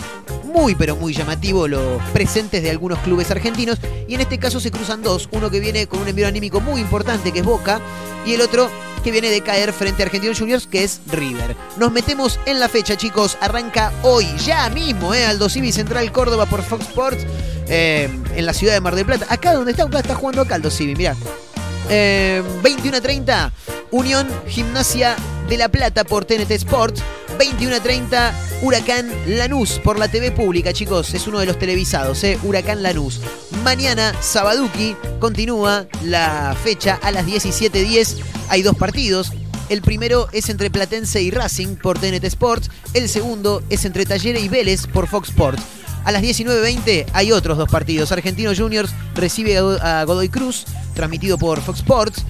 muy pero muy llamativo los presentes de algunos clubes argentinos y en este caso se cruzan dos, uno que viene con un envío anímico muy importante que es Boca y el otro que viene de caer frente a Argentinos Juniors que es River. Nos metemos en la fecha chicos, arranca hoy, ya mismo, eh, Aldo Civi Central Córdoba por Fox Sports eh, en la ciudad de Mar del Plata, acá donde está, está jugando acá Aldo Civi, mirá. Eh, 21 a 30, Unión Gimnasia de La Plata por TNT Sports. 21 a 30, Huracán Lanús por la TV pública, chicos. Es uno de los televisados, ¿eh? Huracán Lanús. Mañana, Sabaduki, continúa la fecha a las 17.10. Hay dos partidos. El primero es entre Platense y Racing por TNT Sports. El segundo es entre Talleres y Vélez por Fox Sports. A las 19.20 hay otros dos partidos. Argentinos Juniors recibe a Godoy Cruz, transmitido por Fox Sports.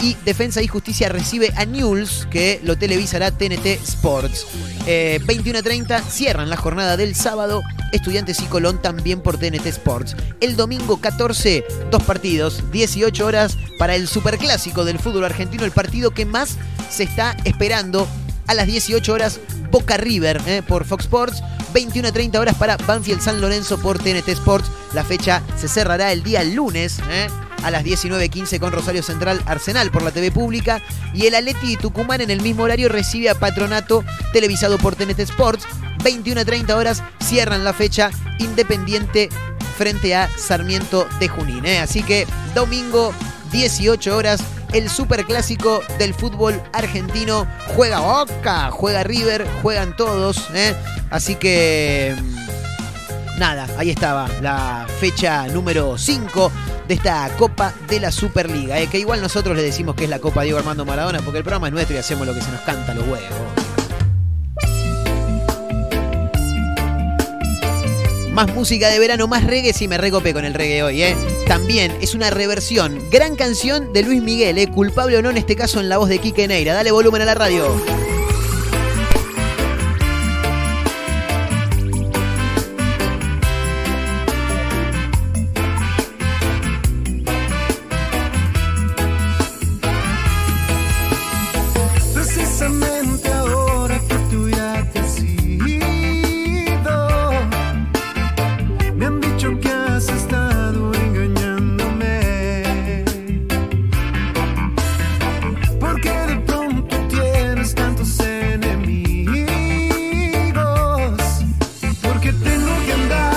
Y Defensa y Justicia recibe a Newell's, que lo televisará TNT Sports. Eh, 21 a 30 cierran la jornada del sábado. Estudiantes y Colón también por TNT Sports. El domingo 14, dos partidos, 18 horas para el superclásico del fútbol argentino, el partido que más se está esperando a las 18 horas Boca River eh, por Fox Sports. 21 a 30 horas para Banfield San Lorenzo por TNT Sports. La fecha se cerrará el día lunes. eh, a las 19.15 con Rosario Central Arsenal por la TV pública. Y el Atleti Tucumán en el mismo horario recibe a Patronato televisado por TNT Sports. 21 a 30 horas cierran la fecha Independiente frente a Sarmiento de Junín. ¿eh? Así que domingo 18 horas el superclásico del fútbol argentino. Juega Boca, juega River, juegan todos. ¿eh? Así que... mm, nada, ahí estaba la fecha número 5 de esta Copa de la Superliga, eh, que igual nosotros le decimos que es la Copa Diego Armando Maradona porque el programa es nuestro y hacemos lo que se nos canta los huevos. Más música de verano, más reggae, sí me recopé con el reggae hoy, ¿eh? También es una reversión, gran canción de Luis Miguel, ¿eh? Culpable o no en este caso en la voz de Quique Neira. Dale volumen a la radio. Tengo que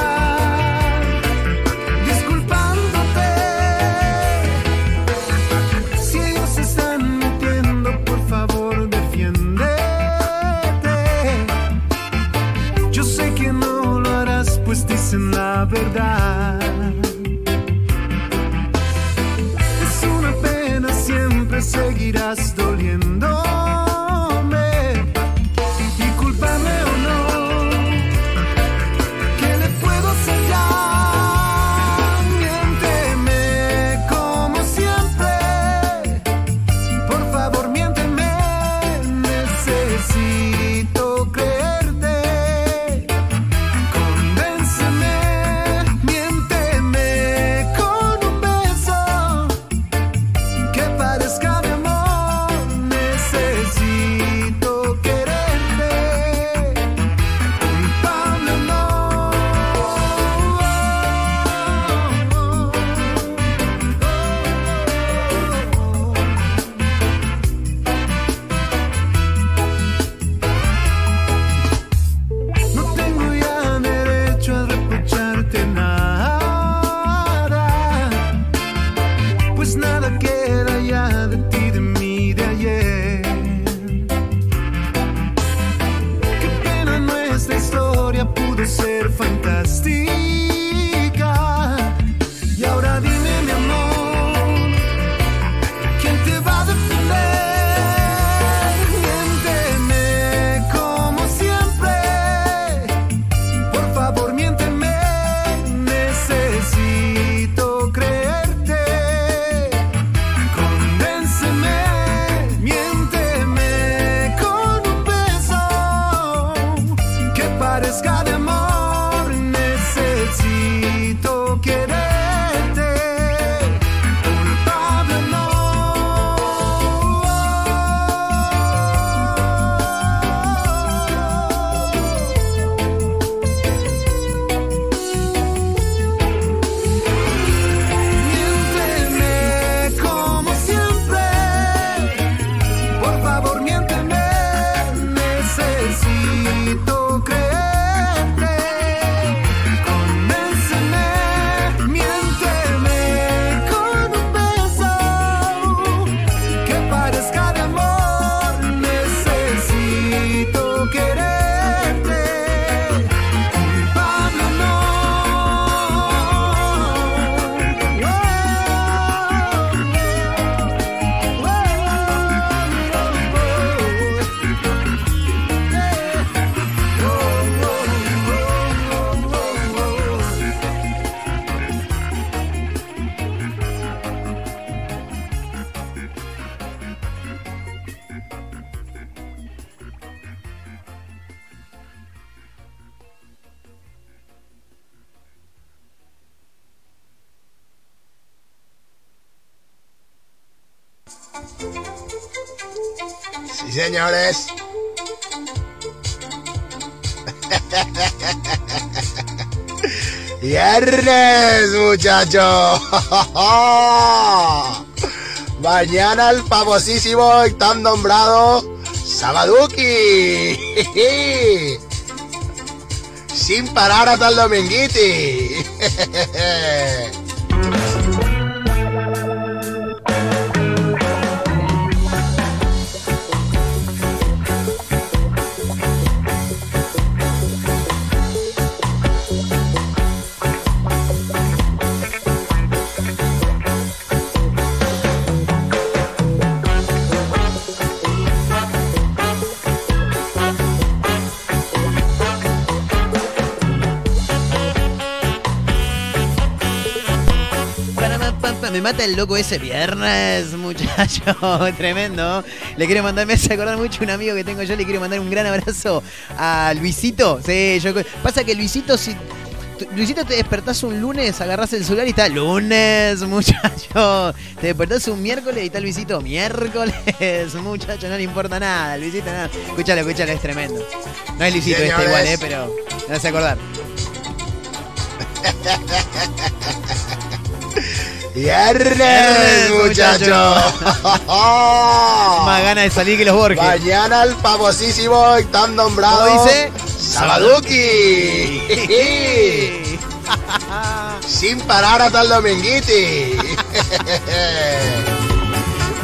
Viernes, muchachos. Mañana el famosísimo y tan nombrado Sabaduki. Sin parar hasta el dominguiti. Me mata el loco ese viernes, muchacho. Tremendo. Le quiero mandar, me hace acordar mucho un amigo que tengo yo. Le quiero mandar un gran abrazo a Luisito. Sí, yo. Pasa que Luisito, si. Luisito, te despertás un lunes, agarrás el celular y está lunes, muchacho. Te despertás un miércoles y está Luisito, miércoles, muchacho, no le importa nada, Luisito nada. Escúchalo, escúchalo, es tremendo. No es Luisito este igual, eh, pero me hace acordar. Viernes, muchacho. Más ganas de salir que los Borges. Mañana el famosísimo y tan nombrado. ¿Cómo dice? Sabaduki. Sin parar hasta el dominguiti.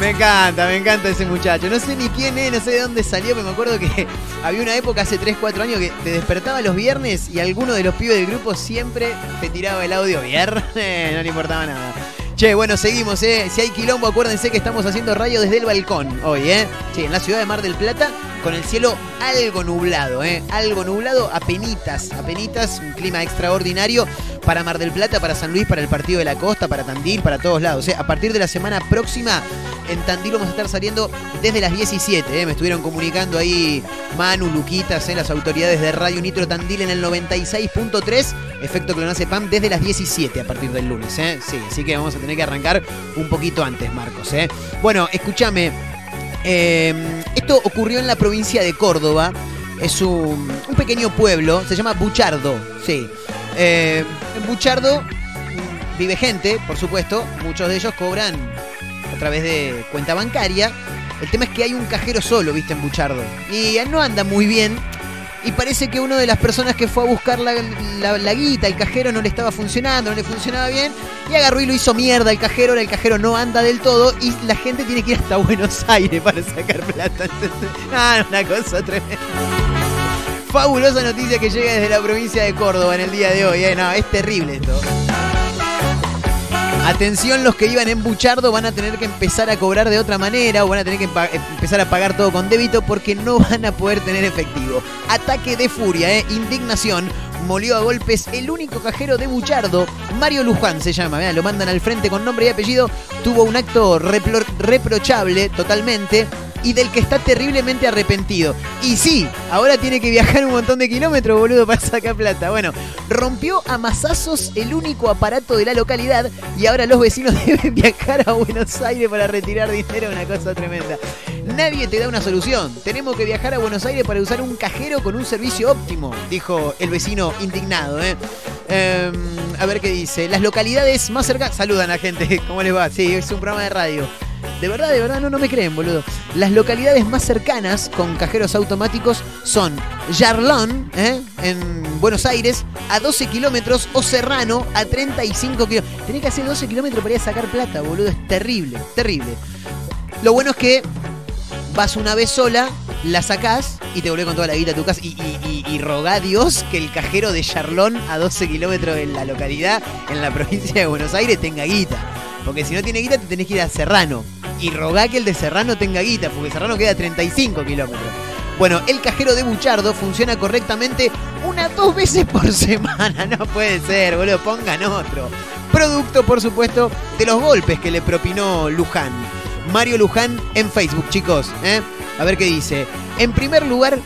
Me encanta, me encanta ese muchacho. No sé ni quién es, no sé de dónde salió, pero me acuerdo que había una época hace 3, 4 años que te despertaba los viernes y alguno de los pibes del grupo siempre te tiraba el audio viernes, no le importaba nada. Che, bueno, seguimos, ¿eh? Si hay quilombo, acuérdense que estamos haciendo radio desde el balcón hoy, ¿eh? Sí, en la ciudad de Mar del Plata, con el cielo algo nublado, ¿eh? Algo nublado, apenitas, apenitas, un clima extraordinario para Mar del Plata, para San Luis, para el Partido de la Costa, para Tandil, para todos lados. ¿eh? A partir de la semana próxima, en Tandil vamos a estar saliendo desde las 17, ¿eh? Me estuvieron comunicando ahí Manu, Luquitas, ¿eh? las autoridades de Radio Nitro Tandil en el 96.3, efecto Pam desde las 17 a partir del lunes, ¿eh? Sí, así que vamos a tener que arrancar un poquito antes, Marcos, ¿eh? Bueno, escúchame. Eh, esto ocurrió en la provincia de Córdoba. Es un, pequeño pueblo, se llama Buchardo, sí. Eh, en Buchardo mm, vive gente, por supuesto. Muchos de ellos cobran a través de cuenta bancaria. El tema es que hay un cajero solo, viste, en Buchardo. Y no anda muy bien. Y parece que una de las personas que fue a buscar la, la- guita, el cajero no le estaba funcionando, no le funcionaba bien. Y agarró y lo hizo mierda el cajero. El cajero no anda del todo. Y la gente tiene que ir hasta Buenos Aires para sacar plata. Entonces, ah, una cosa tremenda. Fabulosa noticia que llega desde la provincia de Córdoba en el día de hoy. ¿eh? No, es terrible esto. Atención, los que iban en Buchardo van a tener que empezar a cobrar de otra manera o van a tener que pa- empezar a pagar todo con débito porque no van a poder tener efectivo. Ataque de furia, ¿eh? indignación. Molió a golpes el único cajero de Buchardo, Mario Luján se llama, lo mandan al frente con nombre y apellido. Tuvo un acto reprochable totalmente y del que está terriblemente arrepentido. Y sí, ahora tiene que viajar un montón de kilómetros, boludo, para sacar plata. Bueno, rompió a masazos el único aparato de la localidad y ahora los vecinos deben viajar a Buenos Aires para retirar dinero, una cosa tremenda. Nadie te da una solución. Tenemos que viajar a Buenos Aires para usar un cajero con un servicio óptimo, dijo el vecino indignado. ¿eh? Em, a ver qué dice. Las localidades más cercanas. Saludan a gente. ¿Cómo les va? Sí, es un programa de radio. De verdad, de verdad, no, no me creen, boludo. Las localidades más cercanas con cajeros automáticos son Yarlón, ¿eh? en Buenos Aires, a 12 kilómetros, o Serrano, a 35 kilómetros. Tenés que hacer 12 kilómetros para ir a sacar plata, boludo. Es terrible, terrible. Lo bueno es que vas una vez sola, la sacás y te volvés con toda la guita a tu casa. Y, y, y, rogá a Dios que el cajero de Charlón, a 12 kilómetros en la localidad, en la provincia de Buenos Aires, tenga guita. Porque si no tiene guita, te tenés que ir a Serrano. Y rogá que el de Serrano tenga guita, porque Serrano queda a 35 kilómetros. Bueno, el cajero de Buchardo funciona correctamente una dos veces por semana. No puede ser, boludo. Pongan otro. Producto, por supuesto, de los golpes que le propinó Luján. Mario Luján en Facebook, chicos. ¿eh? A ver qué dice. En primer lugar,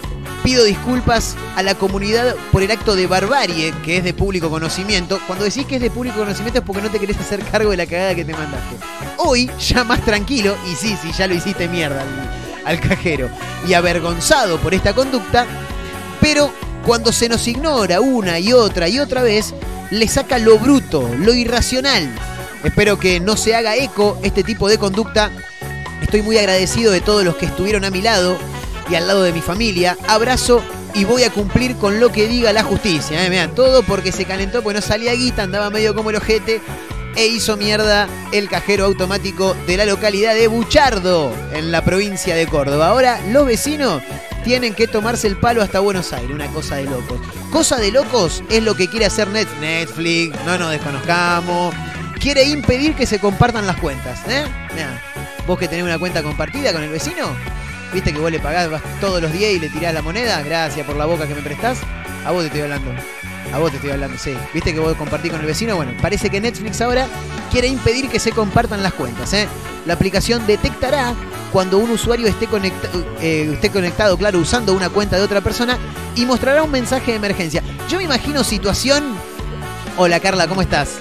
pido disculpas a la comunidad por el acto de barbarie que es de público conocimiento. Cuando decís que es de público conocimiento es porque no te querés hacer cargo de la cagada que te mandaste. Hoy, ya más tranquilo, y sí, sí, ya lo hiciste mierda al, cajero, y avergonzado por esta conducta, pero cuando se nos ignora una y otra y otra vez, le saca lo bruto, lo irracional. Espero que no se haga eco este tipo de conducta. Estoy muy agradecido de todos los que estuvieron a mi lado y al lado de mi familia. Abrazo y voy a cumplir con lo que diga la justicia. ¿eh? Todo porque se calentó, porque no salía guita, andaba medio como el ojete e hizo mierda el cajero automático de la localidad de Buchardo, en la provincia de Córdoba. Ahora los vecinos tienen que tomarse el palo hasta Buenos Aires, una cosa de locos. Cosa de locos es lo que quiere hacer Net- Netflix, no nos desconozcamos. Quiere impedir que se compartan las cuentas. ¿eh? Vos que tenés una cuenta compartida con el vecino, viste que vos le pagás todos los días y le tirás la moneda, gracias por la boca que me prestás. A vos te estoy hablando. A vos te estoy hablando, sí. ¿Viste que vos compartís con el vecino? Bueno, parece que Netflix ahora quiere impedir que se compartan las cuentas. ¿eh? La aplicación detectará cuando un usuario esté, conecta- eh, esté conectado, claro, usando una cuenta de otra persona y mostrará un mensaje de emergencia. Yo me imagino situación... Hola Carla, ¿cómo estás?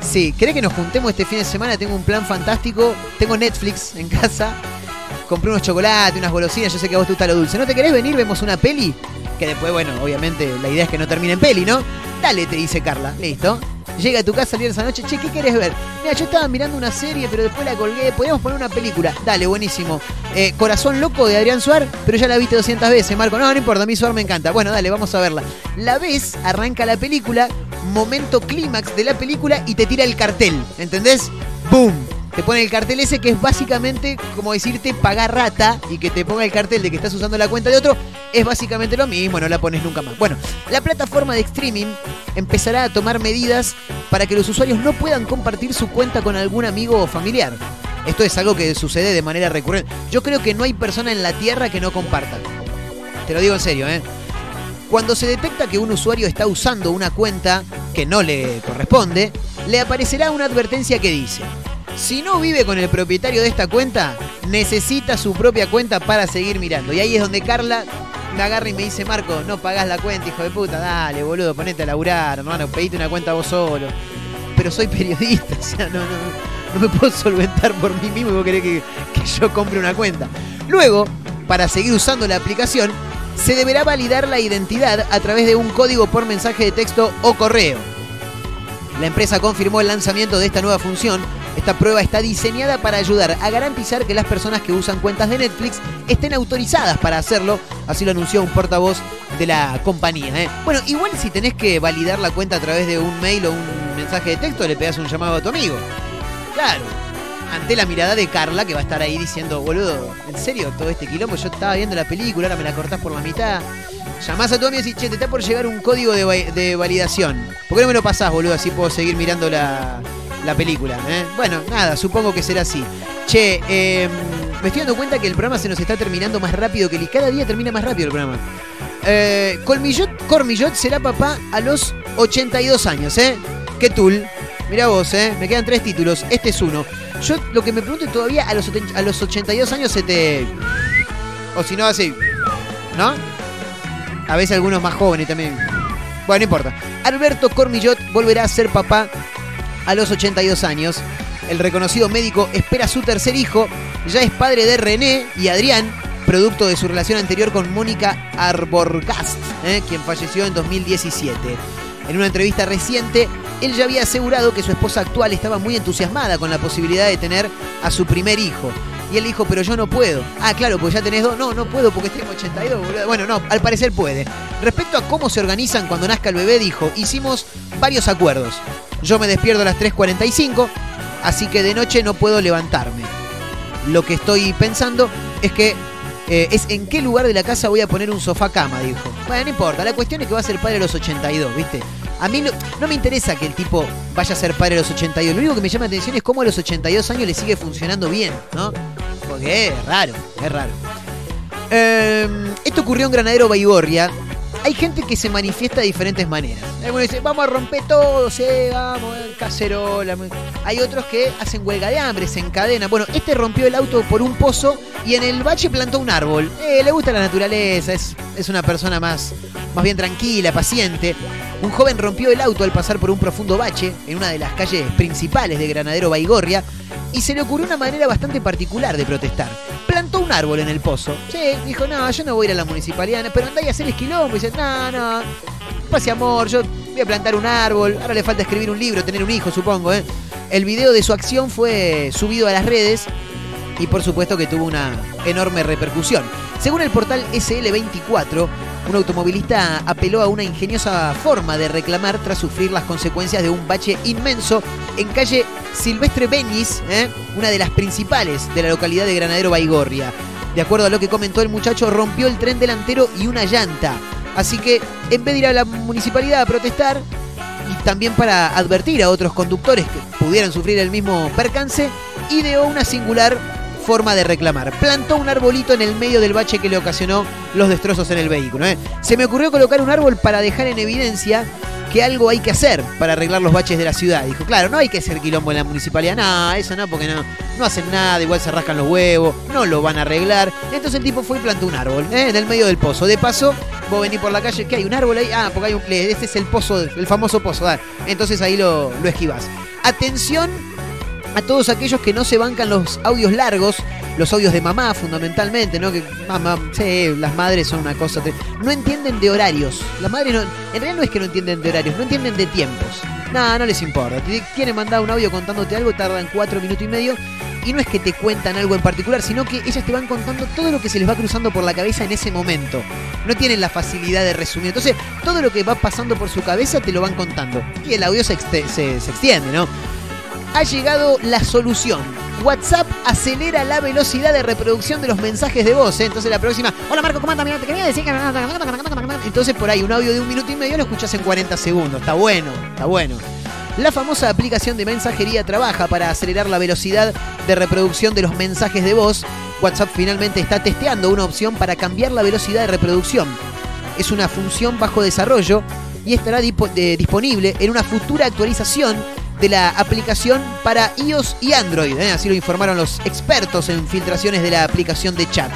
Sí, ¿querés que nos juntemos este fin de semana? Tengo un plan fantástico. Tengo Netflix en casa. Compré unos chocolates, unas golosinas. Yo sé que a vos te gusta lo dulce. ¿No te querés venir? Vemos una peli. Que después, bueno, obviamente la idea es que no termine en peli, ¿no? Dale, te dice Carla. Listo. Llega a tu casa el viernes a la noche. Che, ¿qué querés ver? Mira, yo estaba mirando una serie, pero después la colgué. Podríamos poner una película. Dale, buenísimo. Eh, Corazón Loco de Adrián Suar, pero ya la viste 200 veces, Marco. No, no importa, a mí Suar me encanta. Bueno, dale, vamos a verla. La ves, arranca la película, momento clímax de la película y te tira el cartel. ¿Entendés? ¡Boom! Te pone el cartel ese que es básicamente como decirte pagar rata y que te ponga el cartel de que estás usando la cuenta de otro. Es básicamente lo mismo, no la pones nunca más. Bueno, la plataforma de streaming empezará a tomar medidas para que los usuarios no puedan compartir su cuenta con algún amigo o familiar. Esto es algo que sucede de manera recurrente. Yo creo que no hay persona en la Tierra que no comparta. Te lo digo en serio, ¿eh? Cuando se detecta que un usuario está usando una cuenta que no le corresponde, le aparecerá una advertencia que dice, si no vive con el propietario de esta cuenta, necesita su propia cuenta para seguir mirando. Y ahí es donde Carla me agarra y me dice, Marco, no pagás la cuenta, hijo de puta, dale, boludo, ponete a laburar, hermano, pedite una cuenta vos solo. Pero soy periodista, o sea, no, no, no me puedo solventar por mí mismo y vos querés que, que yo compre una cuenta. Luego, para seguir usando la aplicación, se deberá validar la identidad a través de un código por mensaje de texto o correo. La empresa confirmó el lanzamiento de esta nueva función. Esta prueba está diseñada para ayudar a garantizar que las personas que usan cuentas de Netflix estén autorizadas para hacerlo. Así lo anunció un portavoz de la compañía. ¿eh? Bueno, igual si tenés que validar la cuenta a través de un mail o un mensaje de texto, le pegas un llamado a tu amigo. Claro. Ante la mirada de Carla, que va a estar ahí diciendo, boludo, ¿en serio todo este quilombo? Yo estaba viendo la película, ahora me la cortás por la mitad. Llamás a tu amigo y decís, che, te está por llegar un código de, de validación. ¿Por qué no me lo pasás, boludo? Así puedo seguir mirando la, la película. ¿eh? Bueno, nada, supongo que será así. Che, eh, me estoy dando cuenta que el programa se nos está terminando más rápido que el... Cada día termina más rápido el programa. Eh, Colmillot, Cormillot será papá a los 82 años, ¿eh? ¿Qué tul? Mirá vos, ¿eh? Me quedan tres títulos. Este es uno. Yo lo que me pregunto todavía a los, a los 82 años se te... O si no, así... ¿No? A veces algunos más jóvenes también. Bueno, no importa. Alberto Cormillot volverá a ser papá a los 82 años. El reconocido médico espera su tercer hijo. Ya es padre de René y Adrián, producto de su relación anterior con Mónica Arborgast, ¿eh? quien falleció en 2017. En una entrevista reciente, él ya había asegurado que su esposa actual estaba muy entusiasmada con la posibilidad de tener a su primer hijo. Y él dijo, pero yo no puedo. Ah, claro, pues ya tenés dos. No, no puedo porque tengo 82, boludo. Bueno, no, al parecer puede. Respecto a cómo se organizan cuando nazca el bebé, dijo, hicimos varios acuerdos. Yo me despierto a las 3.45, así que de noche no puedo levantarme. Lo que estoy pensando es que eh, es en qué lugar de la casa voy a poner un sofá cama, dijo. Bueno, no importa, la cuestión es que va a ser padre a los 82, ¿viste? A mí no, me interesa que el tipo vaya a ser padre a los 82. Lo único que me llama la atención es cómo a los 82 años le sigue funcionando bien, ¿no? Porque es raro, es raro. Eh, esto ocurrió en Granadero Baigorria. Hay gente que se manifiesta de diferentes maneras. Algunos dicen, vamos a romper todo, vamos, cacerola. Hay otros que hacen huelga de hambre, se encadenan. Bueno, este rompió el auto por un pozo y en el bache plantó un árbol. Eh, le gusta la naturaleza, es, es una persona más, más bien tranquila, paciente. Un joven rompió el auto al pasar por un profundo bache en una de las calles principales de Granadero Baigorria y se le ocurrió una manera bastante particular de protestar. Plantó un árbol en el pozo. Sí, dijo, no, yo no voy a ir a la municipalidad, pero andá y hacer esquilombo. Y dice, no, no, pase amor, yo voy a plantar un árbol. Ahora le falta escribir un libro, tener un hijo, supongo, ¿eh? El video de su acción fue subido a las redes y por supuesto que tuvo una enorme repercusión. Según el portal SL24, un automovilista apeló a una ingeniosa forma de reclamar tras sufrir las consecuencias de un bache inmenso en calle Silvestre Beñis, ¿eh? una de las principales de la localidad de Granadero Baigorria. De acuerdo a lo que comentó el muchacho, rompió el tren delantero y una llanta. Así que en vez de ir a la municipalidad a protestar, y también para advertir a otros conductores que pudieran sufrir el mismo percance, ideó una singular forma de reclamar. Plantó un arbolito en el medio del bache que le ocasionó los destrozos en el vehículo. ¿eh? Se me ocurrió colocar un árbol para dejar en evidencia que algo hay que hacer para arreglar los baches de la ciudad. Dijo, claro, no hay que hacer quilombo en la municipalidad. No, eso no, porque no, hacen nada, igual se rascan los huevos, no lo van a arreglar. Entonces el tipo fue y plantó un árbol ¿eh? en el medio del pozo. De paso, vos venís por la calle, ¿qué hay? ¿Un árbol ahí? Ah, porque hay un... Este es el pozo, el famoso pozo. Entonces ahí lo, lo esquivas. Atención a todos aquellos que no se bancan los audios largos, los audios de mamá fundamentalmente, ¿no? Que mamá, sí, las madres son una cosa. No entienden de horarios. Las madres no, en realidad no es que no entienden de horarios, no entienden de tiempos. Nada, no les importa. Te quieren mandar un audio contándote algo, tardan cuatro minutos y medio. Y no es que te cuentan algo en particular, sino que ellas te van contando todo lo que se les va cruzando por la cabeza en ese momento. No tienen la facilidad de resumir. Entonces, todo lo que va pasando por su cabeza te lo van contando. Y el audio se, se- se extiende, ¿no? Ha llegado la solución. WhatsApp acelera la velocidad de reproducción de los mensajes de voz. ¿eh? Entonces la próxima, hola Marco, ¿cómo andas? Mira, te quería decir que... Entonces por ahí un audio de un minuto y medio lo escuchas en 40 segundos. Está bueno, está bueno. La famosa aplicación de mensajería trabaja para acelerar la velocidad de reproducción de los mensajes de voz. WhatsApp finalmente está testeando una opción para cambiar la velocidad de reproducción. Es una función bajo desarrollo y estará eh, disponible en una futura actualización de la aplicación para iOS y Android. ¿eh? Así lo informaron los expertos en filtraciones de la aplicación de chat.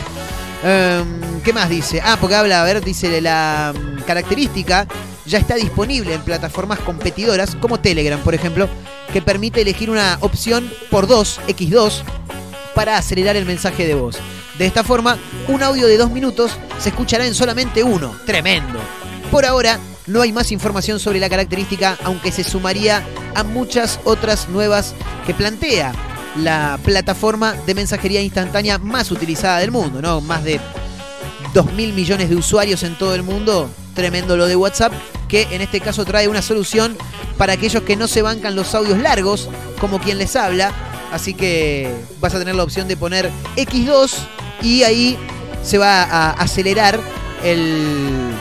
Em, ¿Qué más dice? Ah, porque habla, a ver, dice la mm, característica ya está disponible en plataformas competidoras como Telegram, por ejemplo, que permite elegir una opción por 2, X2, para acelerar el mensaje de voz. De esta forma, un audio de dos minutos se escuchará en solamente uno. Tremendo. Por ahora, no hay más información sobre la característica, aunque se sumaría a muchas otras nuevas que plantea la plataforma de mensajería instantánea más utilizada del mundo, ¿no? Más de 2 mil millones de usuarios en todo el mundo. Tremendo lo de WhatsApp, que en este caso trae una solución para aquellos que no se bancan los audios largos, como quien les habla. Así que vas a tener la opción de poner X2 y ahí se va a acelerar el,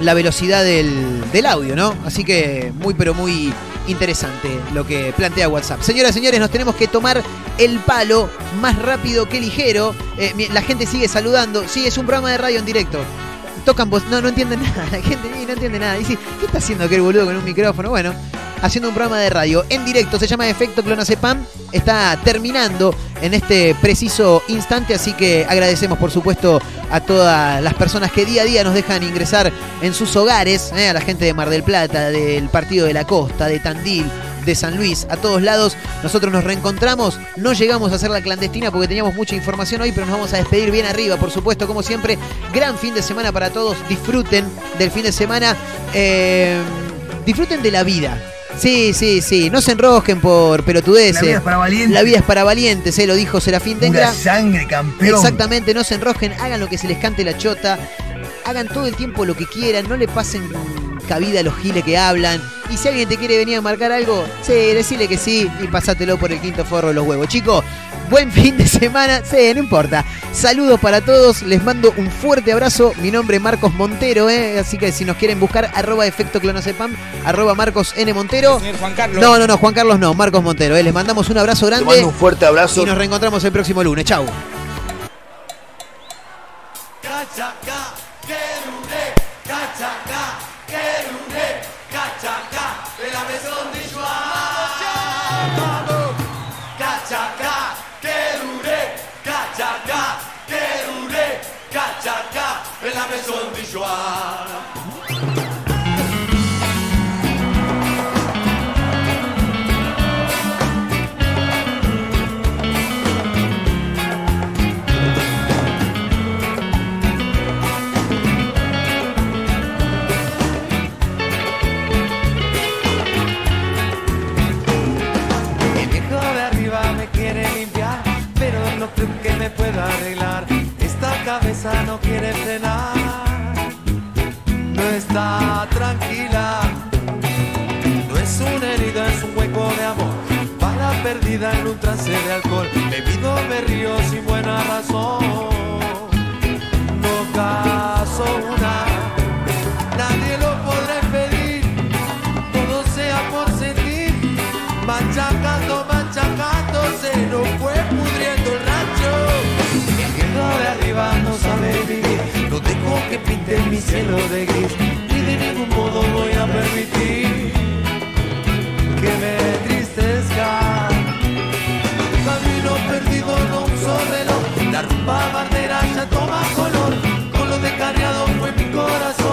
la velocidad del, del audio, ¿no? Así que muy, pero muy interesante lo que plantea WhatsApp. Señoras y señores, nos tenemos que tomar el palo más rápido que ligero. Eh, la gente sigue saludando. Sí, es un programa de radio en directo. Tocan voz. No, no entienden nada. La gente no entiende nada. Dice, ¿qué está haciendo aquel boludo con un micrófono? Bueno, haciendo un programa de radio en directo. Se llama Efecto Clonazepam. Está terminando en este preciso instante. Así que agradecemos, por supuesto, a todas las personas que día a día nos dejan ingresar en sus hogares. eh, a la gente de Mar del Plata, del Partido de la Costa, de Tandil, de San Luis, a todos lados. Nosotros nos reencontramos. No llegamos a hacer la clandestina porque teníamos mucha información hoy, pero nos vamos a despedir bien arriba, por supuesto, como siempre. Gran fin de semana para todos. Disfruten del fin de semana. Eh, disfruten de la vida. Sí, sí, sí. No se enrosquen por pelotudeces. La vida es para valientes. La vida es para valientes, eh, lo dijo Serafín Dengra. Pura sangre, campeón. Exactamente, no se enrosquen, hagan lo que se les cante la chota, hagan todo el tiempo lo que quieran, no le pasen cabida a los giles que hablan. Y si alguien te quiere venir a marcar algo, sí, decirle que sí y pasátelo por el quinto forro de los huevos. Chicos, buen fin de semana, sí, no importa. Saludos para todos, les mando un fuerte abrazo. Mi nombre es Marcos Montero, ¿eh? así que si nos quieren buscar, arroba efecto clonazepam, arroba Marcos N. Montero. Señor Juan Carlos. No, no, no, Juan Carlos no, Marcos Montero. ¿eh? Les mandamos un abrazo Te grande mando un fuerte abrazo. y nos reencontramos el próximo lunes. Chau. El viejo de arriba me quiere limpiar, pero no creo que me pueda arreglar. Esta cabeza no quiere frenar, está tranquila. No es una herida, es un hueco de amor. Bala perdida en un trance de alcohol. Bebido me río sin buena razón. No caso una, nadie lo podrá impedir. Todo sea por sentir. Machacando, machacando, se nos fue pudriendo el rancho. El de arriba no sabe vivir, no dejo que pinte mi cielo de gris de ningún modo voy a permitir que me entristezca. Camino perdido en un solo la rumba bandera ya toma color, con lo descarriado fue mi corazón.